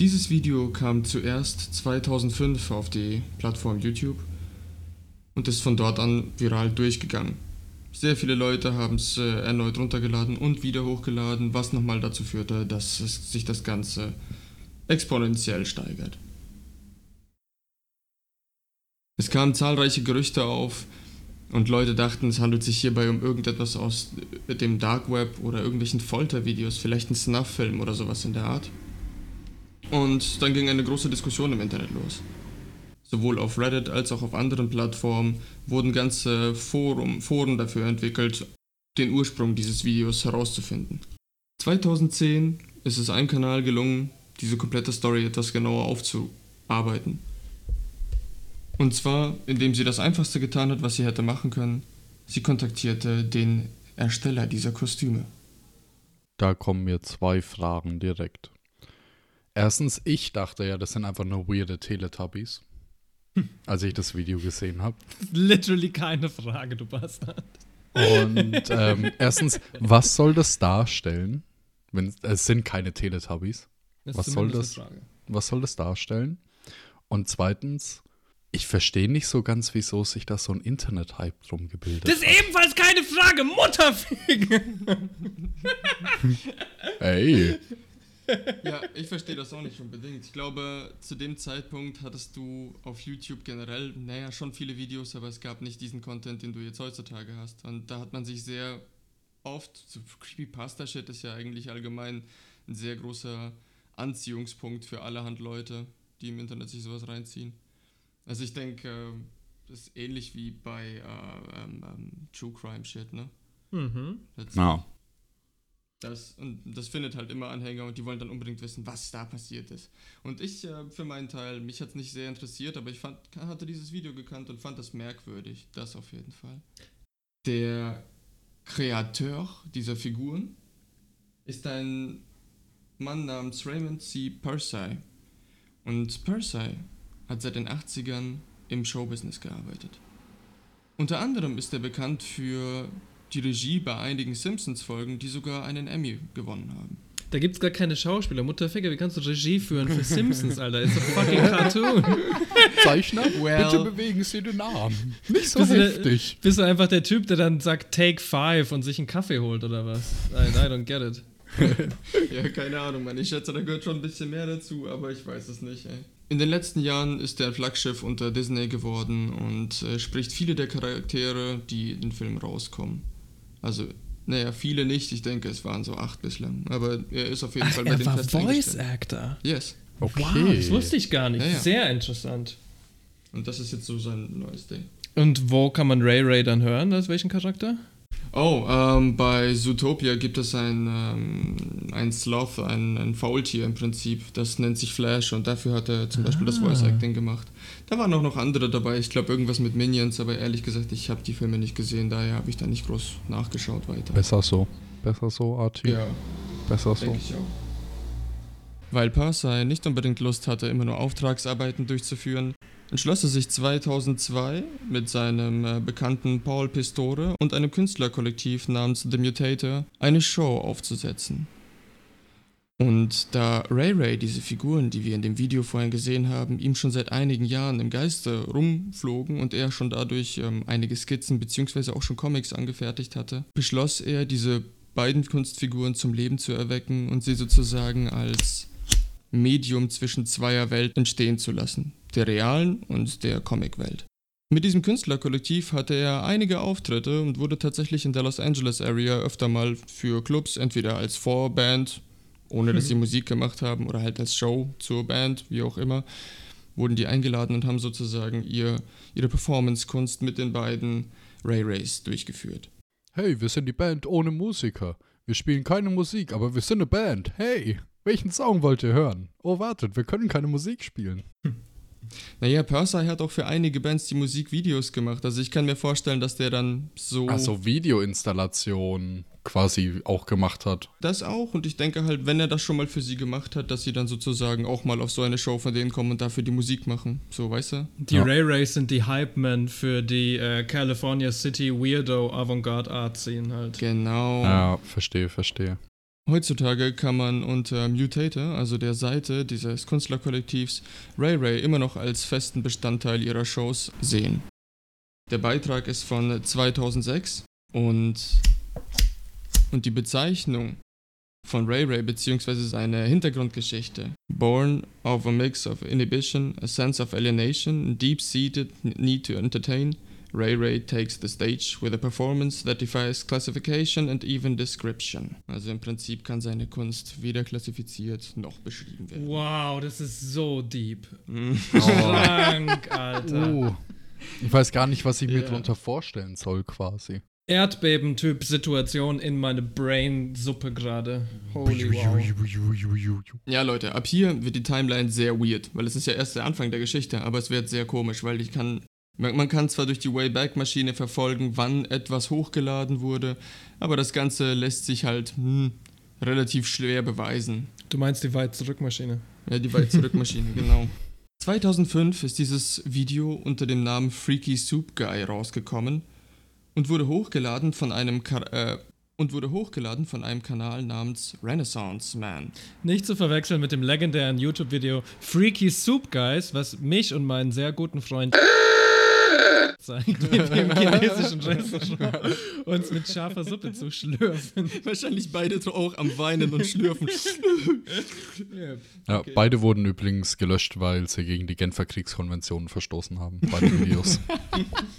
Dieses Video kam zuerst 2005 auf die Plattform YouTube und ist von dort an viral durchgegangen. Sehr viele Leute haben es äh, erneut runtergeladen und wieder hochgeladen, was nochmal dazu führte, dass sich das Ganze exponentiell steigert. Es kamen zahlreiche Gerüchte auf und Leute dachten, es handelt sich hierbei um irgendetwas aus dem Dark Web oder irgendwelchen Foltervideos, vielleicht ein Snuff-Film oder sowas in der Art. Und dann ging eine große Diskussion im Internet los. Sowohl auf Reddit als auch auf anderen Plattformen wurden ganze Forum, Foren dafür entwickelt, den Ursprung dieses Videos herauszufinden. 2010 ist es einem Kanal gelungen, diese komplette Story etwas genauer aufzuarbeiten. Und zwar, indem sie das Einfachste getan hat, was sie hätte machen können. Sie kontaktierte den Ersteller dieser Kostüme.
Da kommen mir zwei Fragen direkt. Erstens, ich dachte ja, das sind einfach nur weirde Teletubbies. Als ich das Video gesehen habe.
Literally keine Frage, du Bastard.
Und ähm, erstens, was soll das darstellen? Wenn, es sind keine Teletubbies.
Das
was soll das? Was soll das darstellen? Und zweitens, ich verstehe nicht so ganz, wieso sich da so ein Internet-Hype drum gebildet
Das ist ebenfalls keine Frage, Mutterficken!
Ey.
Ja, ich verstehe das auch nicht unbedingt. Ich glaube, zu dem Zeitpunkt hattest du auf YouTube generell, naja, schon viele Videos, aber es gab nicht diesen Content, den du jetzt heutzutage hast. Und da hat man sich sehr oft, so Creepypasta-Shit ist ja eigentlich allgemein ein sehr großer Anziehungspunkt für allerhand Leute, die im Internet sich sowas reinziehen. Also ich denke, äh, das ist ähnlich wie bei äh, ähm, ähm, True Crime Shit, ne?
Mhm.
Das,
Ja.
Das, und das findet halt immer Anhänger und die wollen dann unbedingt wissen, was da passiert ist. Und ich äh, für meinen Teil, mich hat es nicht sehr interessiert, aber ich fand, hatte dieses Video gekannt und fand das merkwürdig. Das auf jeden Fall. Der Kreateur dieser Figuren ist ein Mann namens Raymond C. Persay. Und Persay hat seit den 80ern im Showbusiness gearbeitet. Unter anderem ist er bekannt für die Regie bei einigen Simpsons-Folgen, die sogar einen Emmy gewonnen haben.
Da gibt's gar keine Schauspieler. Mutterficker, wie kannst du Regie führen für Simpsons, Alter? Ist doch fucking Cartoon.
Zeichner,
Well.
bitte bewegen Sie den Arm. Nicht so
Bist du, der,
heftig.
bist du einfach der Typ, der dann sagt Take Five und sich einen Kaffee holt oder was? I, I don't get it.
Ja, keine Ahnung, Mann. Ich schätze, da gehört schon ein bisschen mehr dazu, aber ich weiß es nicht, ey. In den letzten Jahren ist er ein Flaggschiff unter Disney geworden und äh, spricht viele der Charaktere, die in den Film rauskommen. Also, naja, viele nicht. Ich denke, es waren so acht bislang. Aber er ist auf jeden
Ach,
Fall bei
er
den
war
fest
Voice. Actor.
Yes.
Okay.
Wow, das wusste ich gar nicht.
Ja, ja.
Sehr interessant.
Und das ist jetzt so sein neues Ding.
Und wo kann man Ray Ray dann hören? Als welchen Charakter?
Oh, ähm, bei Zootopia gibt es ein, ähm, ein Sloth, ein, ein Faultier im Prinzip. Das nennt sich Flash und dafür hat er zum Beispiel das Voice Acting gemacht. Da waren auch noch andere dabei. Ich glaube, irgendwas mit Minions, aber ehrlich gesagt, ich habe die Filme nicht gesehen, daher habe ich da nicht groß nachgeschaut weiter.
Besser so. Besser so, Arti.
Ja,
Besser so.
ich auch. Weil Parsai nicht unbedingt Lust hatte, immer nur Auftragsarbeiten durchzuführen, entschloss er sich 2002 mit seinem äh, bekannten Paul Pistore und einem Künstlerkollektiv namens The Mutator eine Show aufzusetzen. Und da Ray Ray diese Figuren, die wir in dem Video vorhin gesehen haben, ihm schon seit einigen Jahren im Geiste rumflogen und er schon dadurch ähm, einige Skizzen bzw. auch schon Comics angefertigt hatte, beschloss er, diese beiden Kunstfiguren zum Leben zu erwecken und sie sozusagen als Medium zwischen zweier Welten entstehen zu lassen, der realen und der Comicwelt. Mit diesem Künstlerkollektiv hatte er einige Auftritte und wurde tatsächlich in der Los Angeles Area öfter mal für Clubs entweder als Vorband, ohne dass sie Musik gemacht haben, oder halt als Show zur Band, wie auch immer, wurden die eingeladen und haben sozusagen ihr, ihre Performance-Kunst mit den beiden Ray Rays durchgeführt.
Hey, wir sind die Band ohne Musiker. Wir spielen keine Musik, aber wir sind eine Band. Hey, welchen Song wollt ihr hören? Oh, wartet, wir können keine Musik spielen.
Naja, Persei hat auch für einige Bands die Musikvideos gemacht. Also ich kann mir vorstellen, dass der dann so.
Also Videoinstallation quasi auch gemacht hat.
Das auch. Und ich denke halt, wenn er das schon mal für sie gemacht hat, dass sie dann sozusagen auch mal auf so eine Show von denen kommen und dafür die Musik machen. So, weißt du?
Die
Ja.
Ray Rays sind die Hype-Men für die äh, California City Weirdo Avantgarde Art Scene halt.
Genau.
Ja, verstehe, verstehe.
Heutzutage kann man unter Mutator, also der Seite dieses Künstlerkollektivs, Ray Ray immer noch als festen Bestandteil ihrer Shows sehen. Der Beitrag ist von 2006 und, und die Bezeichnung von Ray Ray bzw. seine Hintergrundgeschichte, born of a mix of inhibition, a sense of alienation, deep-seated need to entertain, Ray Ray takes the stage with a performance that defies classification and even description. Also im Prinzip kann seine Kunst weder klassifiziert noch beschrieben werden.
Wow, das ist so deep.
Mhm.
Krank, Alter.
Oh. Ich weiß gar nicht, was ich mir
Ja.
darunter vorstellen soll, quasi.
Erdbeben-Typ-Situation in meine Brain-Suppe gerade. Holy wow.
Ja, Leute, ab hier wird die Timeline sehr weird, weil es ist ja erst der Anfang der Geschichte, aber es wird sehr komisch, weil ich kann. Man, man kann zwar durch die Wayback-Maschine verfolgen, wann etwas hochgeladen wurde, aber das Ganze lässt sich halt hm, relativ schwer beweisen.
Du meinst die Weit-Zurück-Maschine?
Ja, die Weit-Zurück-Maschine, genau. 2005 ist dieses Video unter dem Namen Freaky Soup Guy rausgekommen und wurde hochgeladen von einem Ka äh, und wurde hochgeladen von einem Kanal namens Renaissance Man.
Nicht zu verwechseln mit dem legendären YouTube-Video Freaky Soup Guys, was mich und meinen sehr guten Freund zeigt, wir im chinesischen Restaurant uns mit scharfer Suppe zu schlürfen.
Wahrscheinlich beide auch am Weinen und Schlürfen.
Ja, beide wurden übrigens gelöscht, weil sie gegen die Genfer Kriegskonvention verstoßen haben. Beide Videos.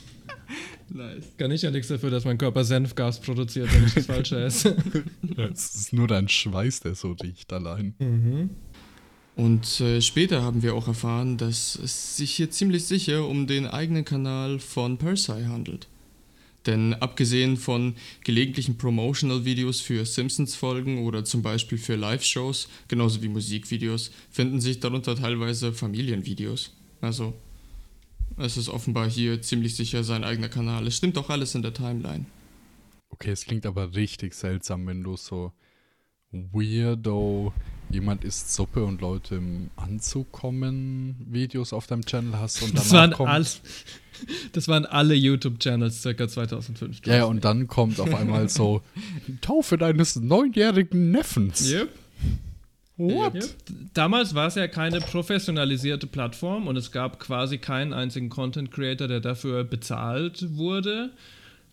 nice.
Kann ich ja nichts dafür, dass mein Körper Senfgas produziert, wenn ich das Falsche esse.
Es ist nur dein Schweiß, der so riecht allein.
Und äh, später haben wir auch erfahren, dass es sich hier ziemlich sicher um den eigenen Kanal von Persei handelt. Denn abgesehen von gelegentlichen Promotional-Videos für Simpsons-Folgen oder zum Beispiel für Live-Shows, genauso wie Musikvideos, finden sich darunter teilweise Familienvideos. Also, es ist offenbar hier ziemlich sicher sein eigener Kanal. Es stimmt auch alles in der Timeline.
Okay, es klingt aber richtig seltsam, wenn du so weirdo, jemand isst Suppe und Leute im Anzug kommen, Videos auf deinem Channel hast und
Das
danach
waren,
kommt,
all, das waren alle YouTube-Channels circa 2005.
ja, ja, und dann kommt auf einmal so die Taufe deines neunjährigen Neffens.
Yep.
What?
Yep. Damals war es ja keine professionalisierte Plattform und es gab quasi keinen einzigen Content Creator, der dafür bezahlt wurde.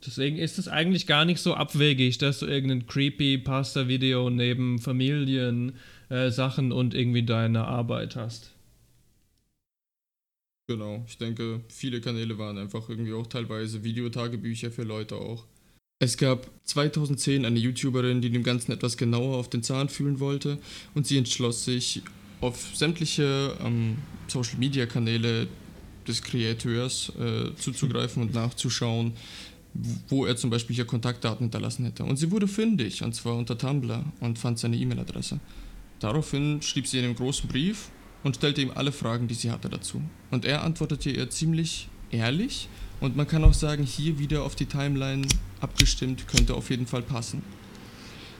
Deswegen ist es eigentlich gar nicht so abwegig, dass du irgendein creepy Pasta-Video neben Familien, äh, Sachen und irgendwie deine Arbeit hast.
Genau, ich denke, viele Kanäle waren einfach irgendwie auch teilweise Videotagebücher für Leute auch. Es gab 2010 eine YouTuberin, die dem Ganzen etwas genauer auf den Zahn fühlen wollte und sie entschloss sich, auf sämtliche ähm, Social-Media-Kanäle des Kreateurs äh, zuzugreifen und nachzuschauen, wo er zum Beispiel hier Kontaktdaten hinterlassen hätte. Und sie wurde fündig, und zwar unter Tumblr, und fand seine E-Mail-Adresse. Daraufhin schrieb sie in einem großen Brief und stellte ihm alle Fragen, die sie hatte dazu. Und er antwortete ihr ziemlich ehrlich und man kann auch sagen, hier wieder auf die Timeline abgestimmt, könnte auf jeden Fall passen.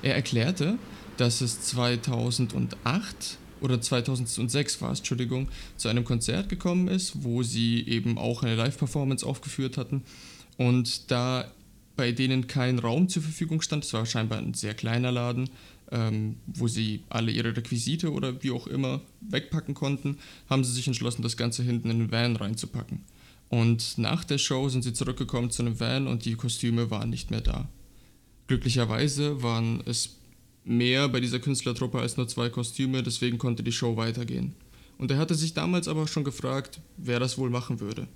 Er erklärte, dass es 2008 oder 2006 war es, Entschuldigung, zu einem Konzert gekommen ist, wo sie eben auch eine Live-Performance aufgeführt hatten und da bei denen kein Raum zur Verfügung stand, es war scheinbar ein sehr kleiner Laden, ähm, wo sie alle ihre Requisite oder wie auch immer wegpacken konnten, haben sie sich entschlossen, das Ganze hinten in den Van reinzupacken. Und nach der Show sind sie zurückgekommen zu einem Van und die Kostüme waren nicht mehr da. Glücklicherweise waren es mehr bei dieser Künstlertruppe als nur zwei Kostüme, deswegen konnte die Show weitergehen. Und er hatte sich damals aber schon gefragt, wer das wohl machen würde.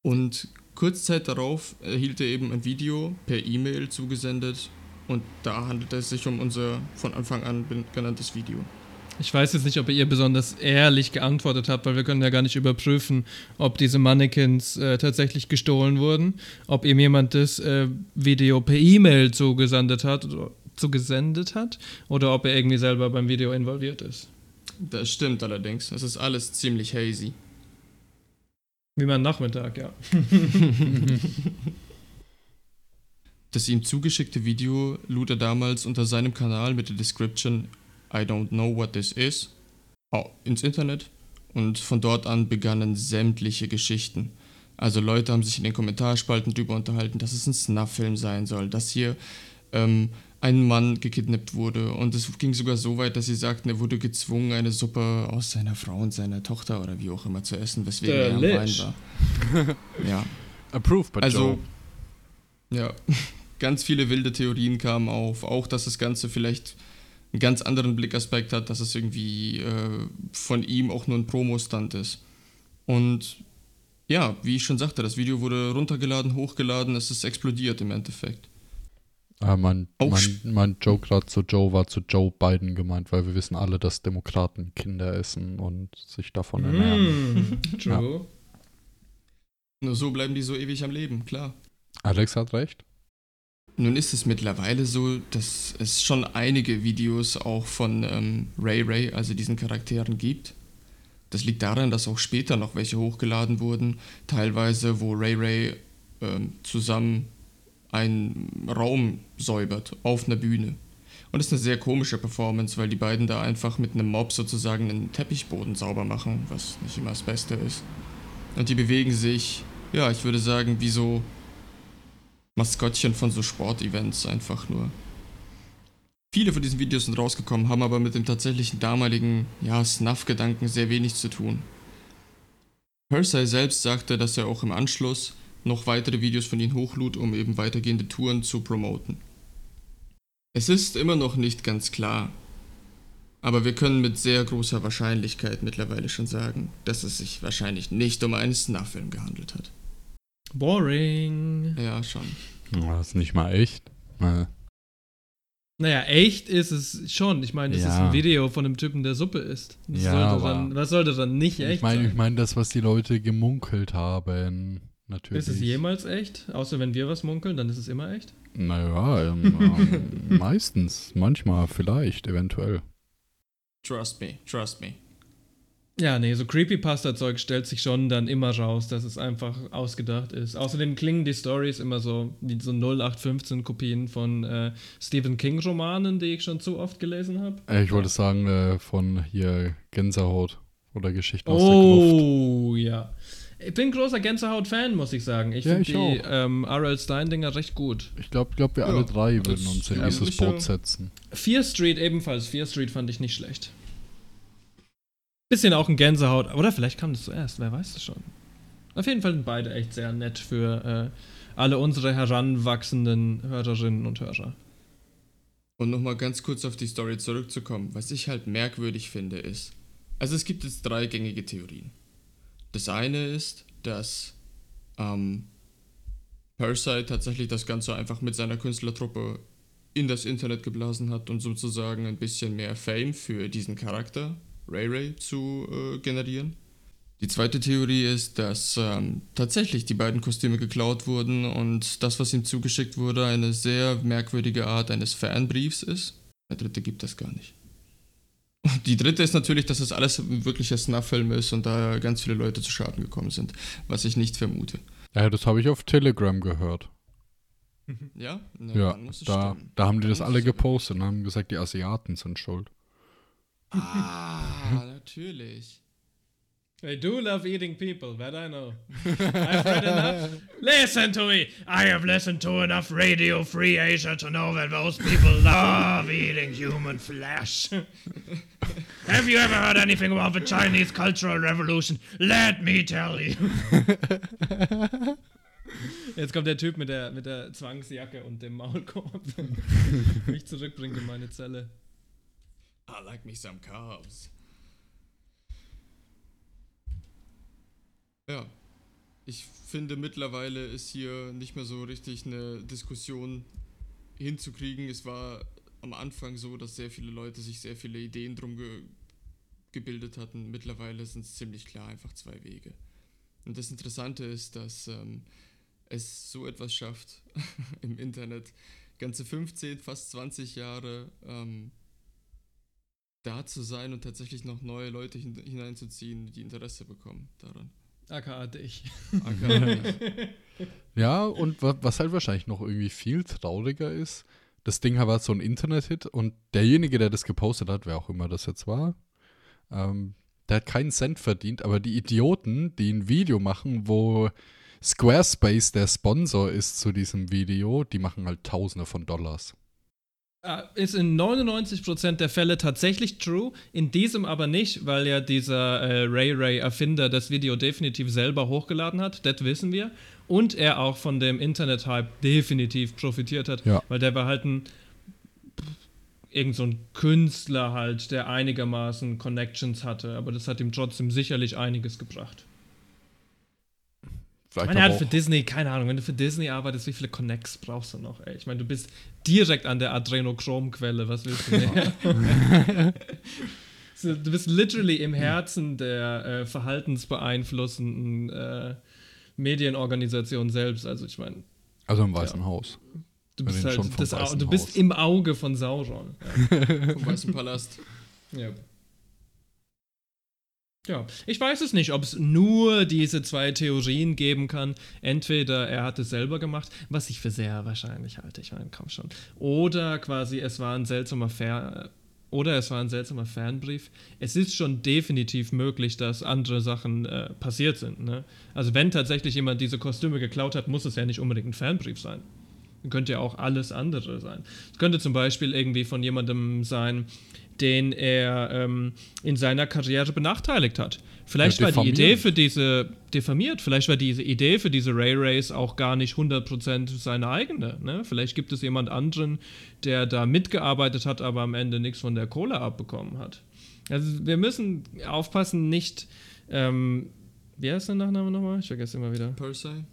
Und kurz Zeit darauf erhielt er eben ein Video per E-Mail zugesendet und da handelt es sich um unser von Anfang an genanntes Video.
Ich weiß jetzt nicht, ob ihr besonders ehrlich geantwortet habt, weil wir können ja gar nicht überprüfen, ob diese Mannequins äh, tatsächlich gestohlen wurden, ob ihm jemand das äh, Video per E-Mail zugesendet hat, oder, zugesendet hat oder ob er irgendwie selber beim Video involviert ist.
Das stimmt allerdings. Es ist alles ziemlich hazy.
Wie mein Nachmittag, ja.
Das ihm zugeschickte Video lud er damals unter seinem Kanal mit der Description I don't know what this is ins Internet und von dort an begannen sämtliche Geschichten. Also Leute haben sich in den Kommentarspalten drüber unterhalten, dass es ein Snuff-Film sein soll, dass hier ähm, ein Mann gekidnappt wurde. Und es ging sogar so weit, dass sie sagten, er wurde gezwungen, eine Suppe aus seiner Frau und seiner Tochter oder wie auch immer zu essen, weswegen er am Wein war. Ja.
Approved by
Also,
Joe.
ja, ganz viele wilde Theorien kamen auf. Auch, dass das Ganze vielleicht einen ganz anderen Blickaspekt hat, dass es irgendwie äh, von ihm auch nur ein Promo-Stunt ist. Und ja, wie ich schon sagte, das Video wurde runtergeladen, hochgeladen, es ist explodiert im Endeffekt.
Mein,
Auch
mein,
sp-
mein Joke gerade zu Joe war zu Joe Biden gemeint, weil wir wissen alle, dass Demokraten Kinder essen und sich davon ernähren.
Mm, true.
Nur so bleiben die so ewig am Leben, klar.
Alex hat recht.
Nun ist es mittlerweile so, dass es schon einige Videos auch von ähm, Ray Ray, also diesen Charakteren, gibt. Das liegt daran, dass auch später noch welche hochgeladen wurden, teilweise wo Ray Ray ähm, zusammen einen Raum säubert auf einer Bühne. Und das ist eine sehr komische Performance, weil die beiden da einfach mit einem Mob sozusagen einen Teppichboden sauber machen, was nicht immer das Beste ist. Und die bewegen sich, ja, ich würde sagen, wie so Maskottchen von so Sportevents einfach nur. Viele von diesen Videos sind rausgekommen, haben aber mit dem tatsächlichen damaligen, ja, Snuff-Gedanken sehr wenig zu tun. Hersey selbst sagte, dass er auch im Anschluss noch weitere Videos von ihnen hochlud, um eben weitergehende Touren zu promoten. Es ist immer noch nicht ganz klar, aber wir können mit sehr großer Wahrscheinlichkeit mittlerweile schon sagen, dass es sich wahrscheinlich nicht um einen Snuff-Film gehandelt hat.
Boring.
Ja, schon.
Oh, das ist nicht mal echt. Äh,
Naja, echt ist es schon. Ich meine, das ist
Ja.
ein Video von einem Typen, der Suppe isst. Das
Ja,
sollte
aber-
dann, was sollte dann nicht echt
ich meine,
sein?
ich meine das, was die Leute gemunkelt haben. Natürlich.
ist es jemals echt? Außer wenn wir was munkeln, dann ist es immer echt?
Naja, ähm, ähm, meistens, manchmal, vielleicht, eventuell.
Trust me, trust me.
Ja, nee, so Creepypasta-Zeug stellt sich schon dann immer raus, dass es einfach ausgedacht ist. Außerdem klingen die Stories immer so wie so 0815-Kopien von äh, Stephen King-Romanen, die ich schon zu oft gelesen habe.
Äh, Ich wollte sagen, äh, von hier Gänsehaut oder Geschichten aus der Gruft.
Oh, ja. Ich bin großer Gänsehaut-Fan, muss ich sagen. Ich
Ja,
finde die ähm, R.L. Stein-Dinger recht gut.
Ich glaube, glaub, wir
Ja,
alle drei würden
das
uns in dieses Boot setzen.
Fear Street ebenfalls. Fear Street fand ich nicht schlecht. Bisschen auch ein Gänsehaut. Oder vielleicht kam das zuerst, wer weiß es schon. Auf jeden Fall sind beide echt sehr nett für äh, alle unsere heranwachsenden Hörerinnen und Hörer.
Und nochmal ganz kurz auf die Story zurückzukommen. Was ich halt merkwürdig finde ist, also es gibt jetzt drei gängige Theorien. Das eine ist, dass ähm, Parasite tatsächlich das Ganze einfach mit seiner Künstlertruppe in das Internet geblasen hat und sozusagen ein bisschen mehr Fame für diesen Charakter, Ray Ray, zu äh, generieren. Die zweite Theorie ist, dass ähm, tatsächlich die beiden Kostüme geklaut wurden und das, was ihm zugeschickt wurde, eine sehr merkwürdige Art eines Fanbriefs ist. Der dritte gibt es gar nicht. Die dritte ist natürlich, dass es alles ein wirklicher Snuff-Film ist und da ganz viele Leute zu Schaden gekommen sind, was ich nicht vermute.
Ja, das habe ich auf Telegram gehört.
Ja? Na,
Ja,
dann muss es
da, da haben die das alle gepostet und haben gesagt, die Asiaten sind schuld.
Ah, natürlich.
I do love eating people, that I know. I've read enough. Listen to me! I have listened to enough Radio Free Asia to know that most people love eating human flesh. have you ever heard anything about the Chinese Cultural Revolution? Let me tell you. Jetzt kommt der Typ mit der, mit der Zwangsjacke und dem Maulkorb. Mich zurückbringt in meine Zelle.
I like me some carbs. Ja. Ich finde mittlerweile ist hier nicht mehr so richtig eine Diskussion hinzukriegen. Es war am Anfang so, dass sehr viele Leute sich sehr viele Ideen drum ge gebildet hatten. Mittlerweile sind es ziemlich klar einfach zwei Wege. Und das Interessante ist, dass ähm, es so etwas schafft im Internet, ganze 15, fast 20 Jahre ähm, da zu sein und tatsächlich noch neue Leute hin hineinzuziehen, die Interesse bekommen daran.
AKA dich.
Ja, und wa was halt wahrscheinlich noch irgendwie viel trauriger ist, das Ding war so ein Internet-Hit und derjenige, der das gepostet hat, wer auch immer das jetzt war, ähm, der hat keinen Cent verdient, aber die Idioten, die ein Video machen, wo Squarespace der Sponsor ist zu diesem Video, die machen halt Tausende von Dollars.
Äh, Ist in 99% der Fälle tatsächlich true, in diesem aber nicht, weil ja dieser äh, Ray Ray-Erfinder das Video definitiv selber hochgeladen hat, das wissen wir. Und er auch von dem Internet-Hype definitiv profitiert hat,
Ja.
weil der war halt ein irgend so ein Künstler halt, der einigermaßen Connections hatte, aber das hat ihm trotzdem sicherlich einiges gebracht. Ich
Vielleicht
meine, er
aber
hat für Disney, keine Ahnung, wenn du für Disney arbeitest, wie viele Connects brauchst du noch, ey? Ich meine, du bist direkt an der Adrenochrom-Quelle, was willst du mehr? so, du bist literally im Herzen der äh, verhaltensbeeinflussenden äh, Medienorganisation selbst. Also ich meine,
also im Weißen Haus.
du bist halt das, du bist im Auge von Sauron.
Vom Weißen Palast.
Ja. Ja. Ich weiß es nicht, ob es nur diese zwei Theorien geben kann. Entweder er hat es selber gemacht, was ich für sehr wahrscheinlich halte, ich meine, komm schon. Oder quasi es war ein seltsamer Fer oder es war ein seltsamer Fanbrief. Es ist schon definitiv möglich, dass andere Sachen äh, passiert sind. Ne? Also wenn tatsächlich jemand diese Kostüme geklaut hat, muss es ja nicht unbedingt ein Fanbrief sein. Könnte ja auch alles andere sein. Es könnte zum Beispiel irgendwie von jemandem sein, den er ähm, in seiner Karriere benachteiligt hat. Vielleicht
Ja,
war die. Idee für diese, diffamiert, vielleicht war diese Idee für diese Ray Race auch gar nicht 100% seine eigene. Ne? Vielleicht gibt es jemand anderen, der da mitgearbeitet hat, aber am Ende nichts von der Kohle abbekommen hat. Also wir müssen aufpassen, nicht, ähm, wie heißt der Nachname nochmal? Ich vergesse immer wieder
Persei.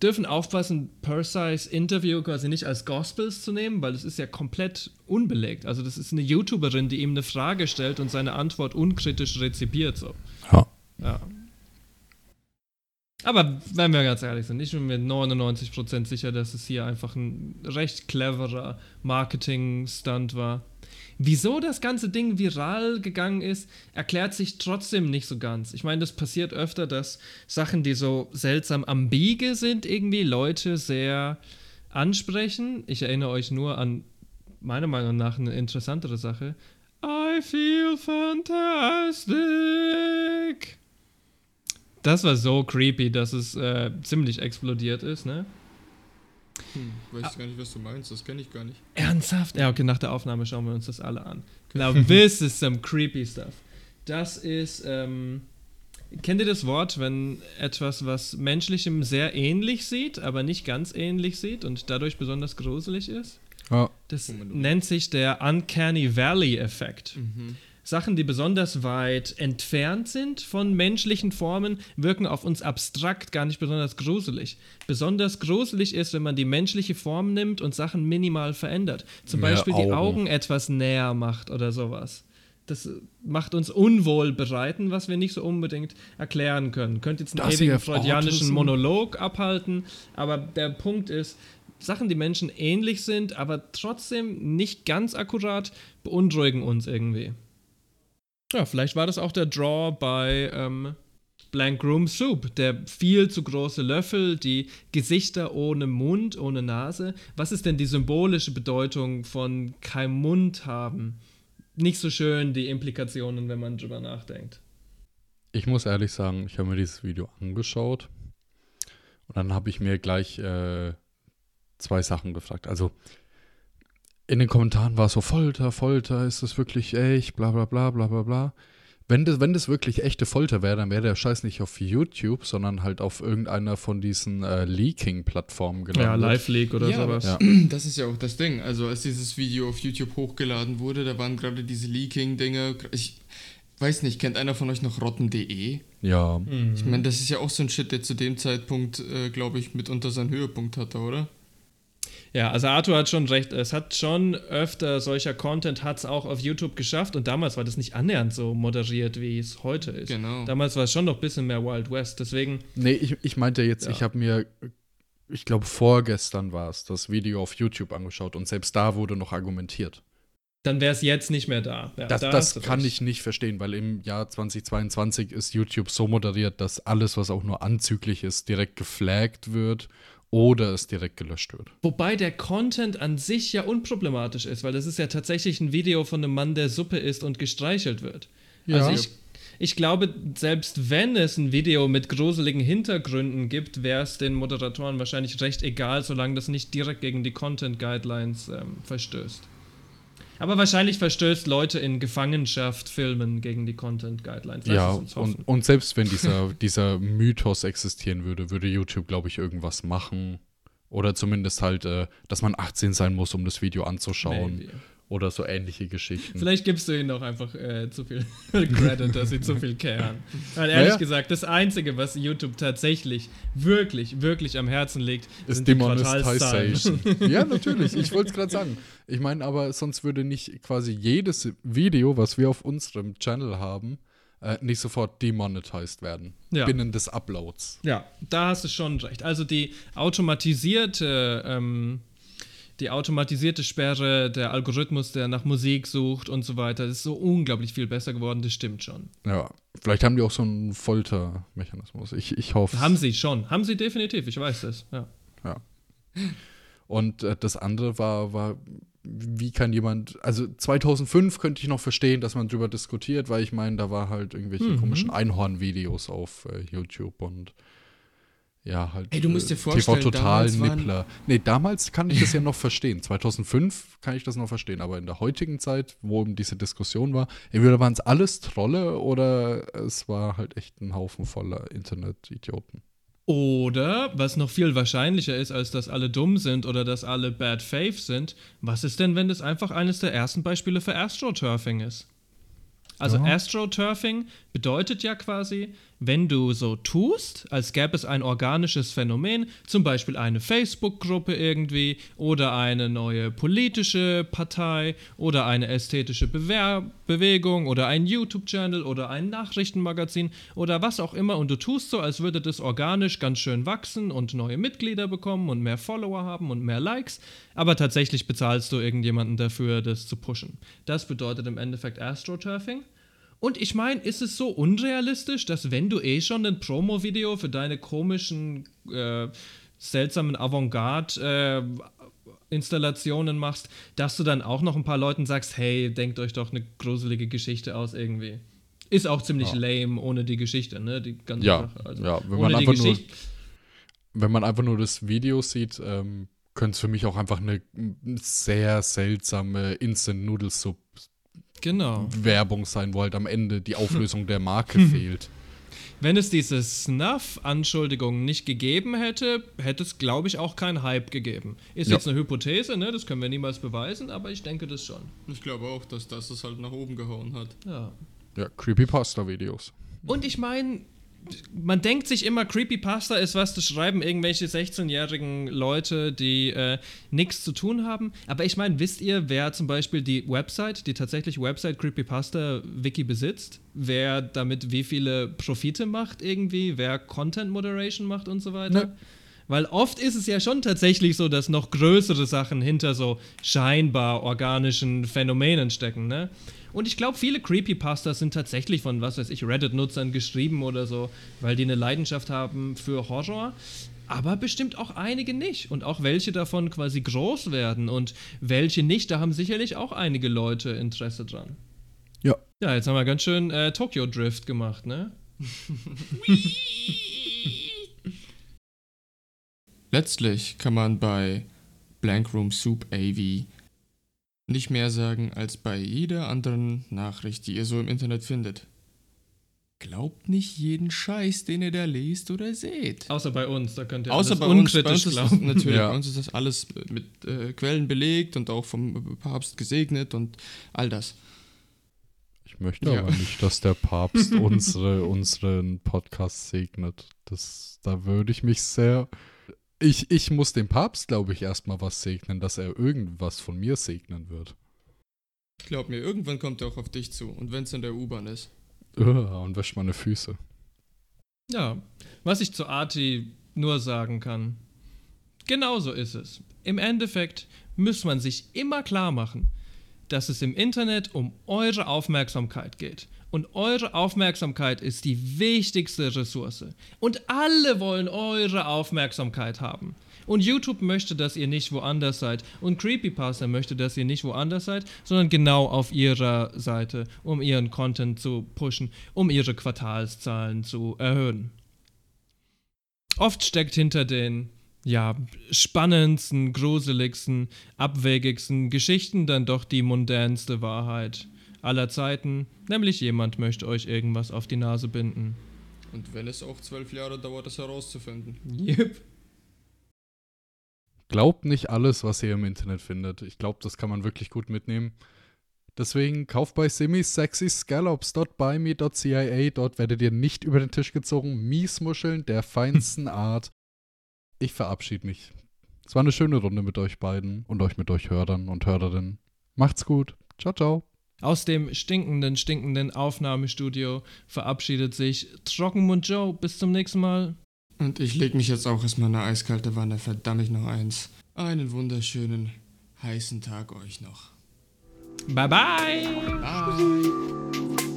Dürfen aufpassen, Persei's Interview quasi nicht als Gospels zu nehmen, weil es ist ja komplett unbelegt. Also das ist eine YouTuberin, die ihm eine Frage stellt und seine Antwort unkritisch rezipiert. So.
Ja.
Ja. Aber wenn wir ganz ehrlich sind, ich bin mir 99% sicher, dass es hier einfach ein recht cleverer Marketing-Stunt war. Wieso das ganze Ding viral gegangen ist, erklärt sich trotzdem nicht so ganz. Ich meine, das passiert öfter, dass Sachen, die so seltsam ambige sind, irgendwie Leute sehr ansprechen. Ich erinnere euch nur an meiner Meinung nach eine interessantere Sache. I feel fantastic. Das war so creepy, dass es äh, ziemlich explodiert ist, ne?
Hm, weiß gar nicht, was du meinst. Das kenne ich gar nicht.
Ernsthaft? Ja, okay, nach der Aufnahme schauen wir uns das alle an. Now, this is some creepy stuff. Das ist, ähm, kennt ihr das Wort, wenn etwas, was menschlichem sehr ähnlich sieht, aber nicht ganz ähnlich sieht und dadurch besonders gruselig ist?
Ja.
Das nennt sich der Uncanny Valley-Effekt.
Mhm.
Sachen, die besonders weit entfernt sind von menschlichen Formen, wirken auf uns abstrakt, gar nicht besonders gruselig. Besonders gruselig ist, wenn man die menschliche Form nimmt und Sachen minimal verändert. Zum
Mehr
Beispiel die
Augen.
Augen etwas näher macht oder sowas. Das macht uns unwohl bereiten, was wir nicht so unbedingt erklären können. Könnt jetzt einen
Das
ewigen freudianischen
Autism.
Monolog abhalten, aber der Punkt ist, Sachen, die Menschen ähnlich sind, aber trotzdem nicht ganz akkurat, beunruhigen uns irgendwie. Ja, vielleicht war das auch der Draw bei ähm, Blank Room Soup. Der viel zu große Löffel, die Gesichter ohne Mund, ohne Nase. Was ist denn die symbolische Bedeutung von kein Mund haben? Nicht so schön die Implikationen, wenn man drüber nachdenkt.
Ich muss ehrlich sagen, ich habe mir dieses Video angeschaut und dann habe ich mir gleich äh, zwei Sachen gefragt. Also in den Kommentaren war es so Folter, Folter, ist das wirklich echt, bla bla bla bla bla bla. Wenn das, wenn das wirklich echte Folter wäre, dann wäre der Scheiß nicht auf YouTube, sondern halt auf irgendeiner von diesen äh, Leaking-Plattformen gelandet.
Ja, Live-Leak oder
ja,
sowas.
Ja.
Das ist ja auch das Ding. Also als dieses Video auf YouTube hochgeladen wurde, da waren gerade diese Leaking-Dinge. Ich weiß nicht, kennt einer von euch noch rotten.de?
Ja.
Ich meine, das ist ja auch so ein Shit, der zu dem Zeitpunkt, äh, glaube ich, mitunter seinen Höhepunkt hatte, oder?
Ja, also Arthur hat schon recht. Es hat schon öfter solcher Content hat es auch auf YouTube geschafft und damals war das nicht annähernd so moderiert, wie es heute ist.
Genau.
Damals war es schon noch ein bisschen mehr Wild West. Deswegen,
Nee, ich, ich meinte jetzt,
Ja.
ich habe mir, ich glaube vorgestern war es, das Video auf YouTube angeschaut und selbst da wurde noch argumentiert.
dann wäre es jetzt nicht mehr da. Ja,
Das,
da
das kann
recht.
ich nicht verstehen, weil im Jahr 2022 ist YouTube so moderiert, dass alles, was auch nur anzüglich ist, direkt geflaggt wird oder es direkt gelöscht wird.
Wobei der Content an sich ja unproblematisch ist, weil das ist ja tatsächlich ein Video von einem Mann, der Suppe isst und gestreichelt wird.
Ja.
Also ich, ich glaube, selbst wenn es ein Video mit gruseligen Hintergründen gibt, wäre es den Moderatoren wahrscheinlich recht egal, solange das nicht direkt gegen die Content Guidelines ähm, verstößt. Aber wahrscheinlich verstößt Leute in Gefangenschaft filmen gegen die Content Guidelines.
Ja, und, und selbst wenn dieser, dieser Mythos existieren würde, würde YouTube, glaube ich, irgendwas machen. Oder zumindest halt, äh, dass man 18 sein muss, um das Video anzuschauen.
Maybe.
Oder so ähnliche Geschichten.
Vielleicht gibst du ihnen auch einfach äh, zu viel Credit, dass sie zu viel caren. Weil ehrlich
Naja.
gesagt, das Einzige, was YouTube tatsächlich wirklich, wirklich am Herzen liegt,
ist. Demonetization. ja, natürlich. Ich wollte es gerade sagen. Ich meine, aber sonst würde nicht quasi jedes Video, was wir auf unserem Channel haben, äh, nicht sofort demonetized werden.
Ja.
Binnen des Uploads.
Ja, da hast du schon recht. Also die automatisierte, ähm, die automatisierte Sperre, der Algorithmus, der nach Musik sucht und so weiter, ist so unglaublich viel besser geworden, das stimmt schon.
Ja. Vielleicht haben die auch so einen Foltermechanismus. Ich, ich hoffe.
Haben sie schon, haben sie definitiv, ich weiß das, ja.
Ja. Und äh, das andere war, war, wie kann jemand, also 2005 könnte ich noch verstehen, dass man drüber diskutiert, weil ich meine, da war halt irgendwelche
Mhm.
komischen Einhorn-Videos auf äh, YouTube und ja, halt.
Ey, du musst dir
äh,
vorstellen,
TV Total Nippler. Nee, damals kann ich das ja noch verstehen. 2005 kann ich das noch verstehen, aber in der heutigen Zeit, wo eben diese Diskussion war, entweder waren es alles Trolle oder es war halt echt ein Haufen voller Internet-Idioten.
Oder, was noch viel wahrscheinlicher ist, als dass alle dumm sind oder dass alle Bad Faith sind, was ist denn, wenn das einfach eines der ersten Beispiele für AstroTurfing ist? Also
Ja.
AstroTurfing bedeutet ja quasi, wenn du so tust, als gäbe es ein organisches Phänomen, zum Beispiel eine Facebook-Gruppe irgendwie oder eine neue politische Partei oder eine ästhetische Bewer Bewegung oder ein YouTube-Channel oder ein Nachrichtenmagazin oder was auch immer und du tust so, als würde das organisch ganz schön wachsen und neue Mitglieder bekommen und mehr Follower haben und mehr Likes, aber tatsächlich bezahlst du irgendjemanden dafür, das zu pushen. Das bedeutet im Endeffekt AstroTurfing. Und ich meine, ist es so unrealistisch, dass wenn du eh schon ein Promo-Video für deine komischen, äh, seltsamen Avantgarde-Installationen machst, dass du dann auch noch ein paar Leuten sagst, hey, denkt euch doch eine gruselige Geschichte aus irgendwie. Ist auch ziemlich
Ja.
lame ohne die Geschichte, ne? Die ganze
Ja,
Sache. Also,
ja wenn man einfach nur, wenn man einfach nur das Video sieht, ähm, könnte es für mich auch einfach eine sehr seltsame Instant Noodle Soup
Genau.
Werbung sein, wo halt am Ende die Auflösung der Marke fehlt.
Wenn es diese Snuff-Anschuldigung nicht gegeben hätte, hätte es, glaube ich, auch keinen Hype gegeben. Ist
Ja.
jetzt eine Hypothese, ne? das können wir niemals beweisen, aber ich denke das schon.
Ich glaube auch, dass das es halt nach oben gehauen hat.
Ja.
Ja, Creepypasta-Videos.
Und ich meine, man denkt sich immer, Creepypasta ist was, das schreiben irgendwelche 16-jährigen Leute, die äh, nichts zu tun haben. Aber ich meine, wisst ihr, wer zum Beispiel die Website, die tatsächliche Website Creepypasta Wiki besitzt? Wer damit wie viele Profite macht irgendwie? Wer Content Moderation macht und so weiter? Weil oft ist es ja schon tatsächlich so, dass noch größere Sachen hinter so scheinbar organischen Phänomenen stecken, ne? Und ich glaube, viele Creepypastas sind tatsächlich von, was weiß ich, Reddit-Nutzern geschrieben oder so, weil die eine Leidenschaft haben für Horror. Aber bestimmt auch einige nicht. Und auch welche davon quasi groß werden und welche nicht, da haben sicherlich auch einige Leute Interesse dran.
Ja.
Ja, jetzt haben wir ganz schön äh, Tokyo Drift gemacht, ne?
Letztlich kann man bei Blank Room Soup AV nicht mehr sagen als bei jeder anderen Nachricht, die ihr so im Internet findet. Glaubt nicht jeden Scheiß, den ihr da lest oder seht.
Außer bei uns, da könnt ihr
Außer
alles
bei uns, bei uns ist das,
glauben.
natürlich,
Ja.
bei uns ist das alles mit äh, Quellen belegt und auch vom Papst gesegnet und all das.
Ich möchte
Ja.
aber nicht, dass der Papst unsere, unseren Podcast segnet. Das, da würde ich mich sehr. Ich, ich muss dem Papst, glaube ich, erstmal was segnen, dass er irgendwas von mir segnen wird.
Glaub mir, irgendwann kommt er auch auf dich zu und wenn es in der U-Bahn ist.
Und wäscht meine Füße.
Ja, was ich zu Arti nur sagen kann, genauso ist es. Im Endeffekt muss man sich immer klar machen, dass es im Internet um eure Aufmerksamkeit geht. Und eure Aufmerksamkeit ist die wichtigste Ressource. Und alle wollen eure Aufmerksamkeit haben. Und YouTube möchte, dass ihr nicht woanders seid. Und Creepypasta möchte, dass ihr nicht woanders seid, sondern genau auf ihrer Seite, um ihren Content zu pushen, um ihre Quartalszahlen zu erhöhen. Oft steckt hinter den ja, spannendsten, gruseligsten, abwegigsten Geschichten dann doch die mundänste Wahrheit aller Zeiten, nämlich jemand möchte euch irgendwas auf die Nase binden.
Und wenn es auch zwölf Jahre dauert, es herauszufinden.
Yep.
Glaubt nicht alles, was ihr im Internet findet. Ich glaube, das kann man wirklich gut mitnehmen. Deswegen kauft bei Simis sexy scallops.buyme.cia. Dort werdet ihr nicht über den Tisch gezogen. Miesmuscheln der feinsten Art. Ich verabschiede mich. Es war eine schöne Runde mit euch beiden und euch mit euch Hörern und Hörerinnen. Macht's gut. Ciao, ciao.
Aus dem stinkenden, stinkenden Aufnahmestudio verabschiedet sich Trockenmund Joe. Bis zum nächsten Mal.
Und ich leg mich jetzt auch erstmal in eine eiskalte Wanne, verdammt ich noch eins. Einen wunderschönen, heißen Tag euch noch.
Bye bye.
Bye.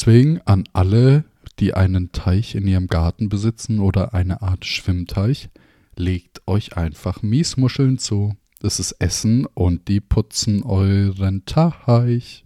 Deswegen an alle, die einen Teich in ihrem Garten besitzen oder eine Art Schwimmteich, legt euch einfach Miesmuscheln zu. Das ist Essen und die putzen euren Teich.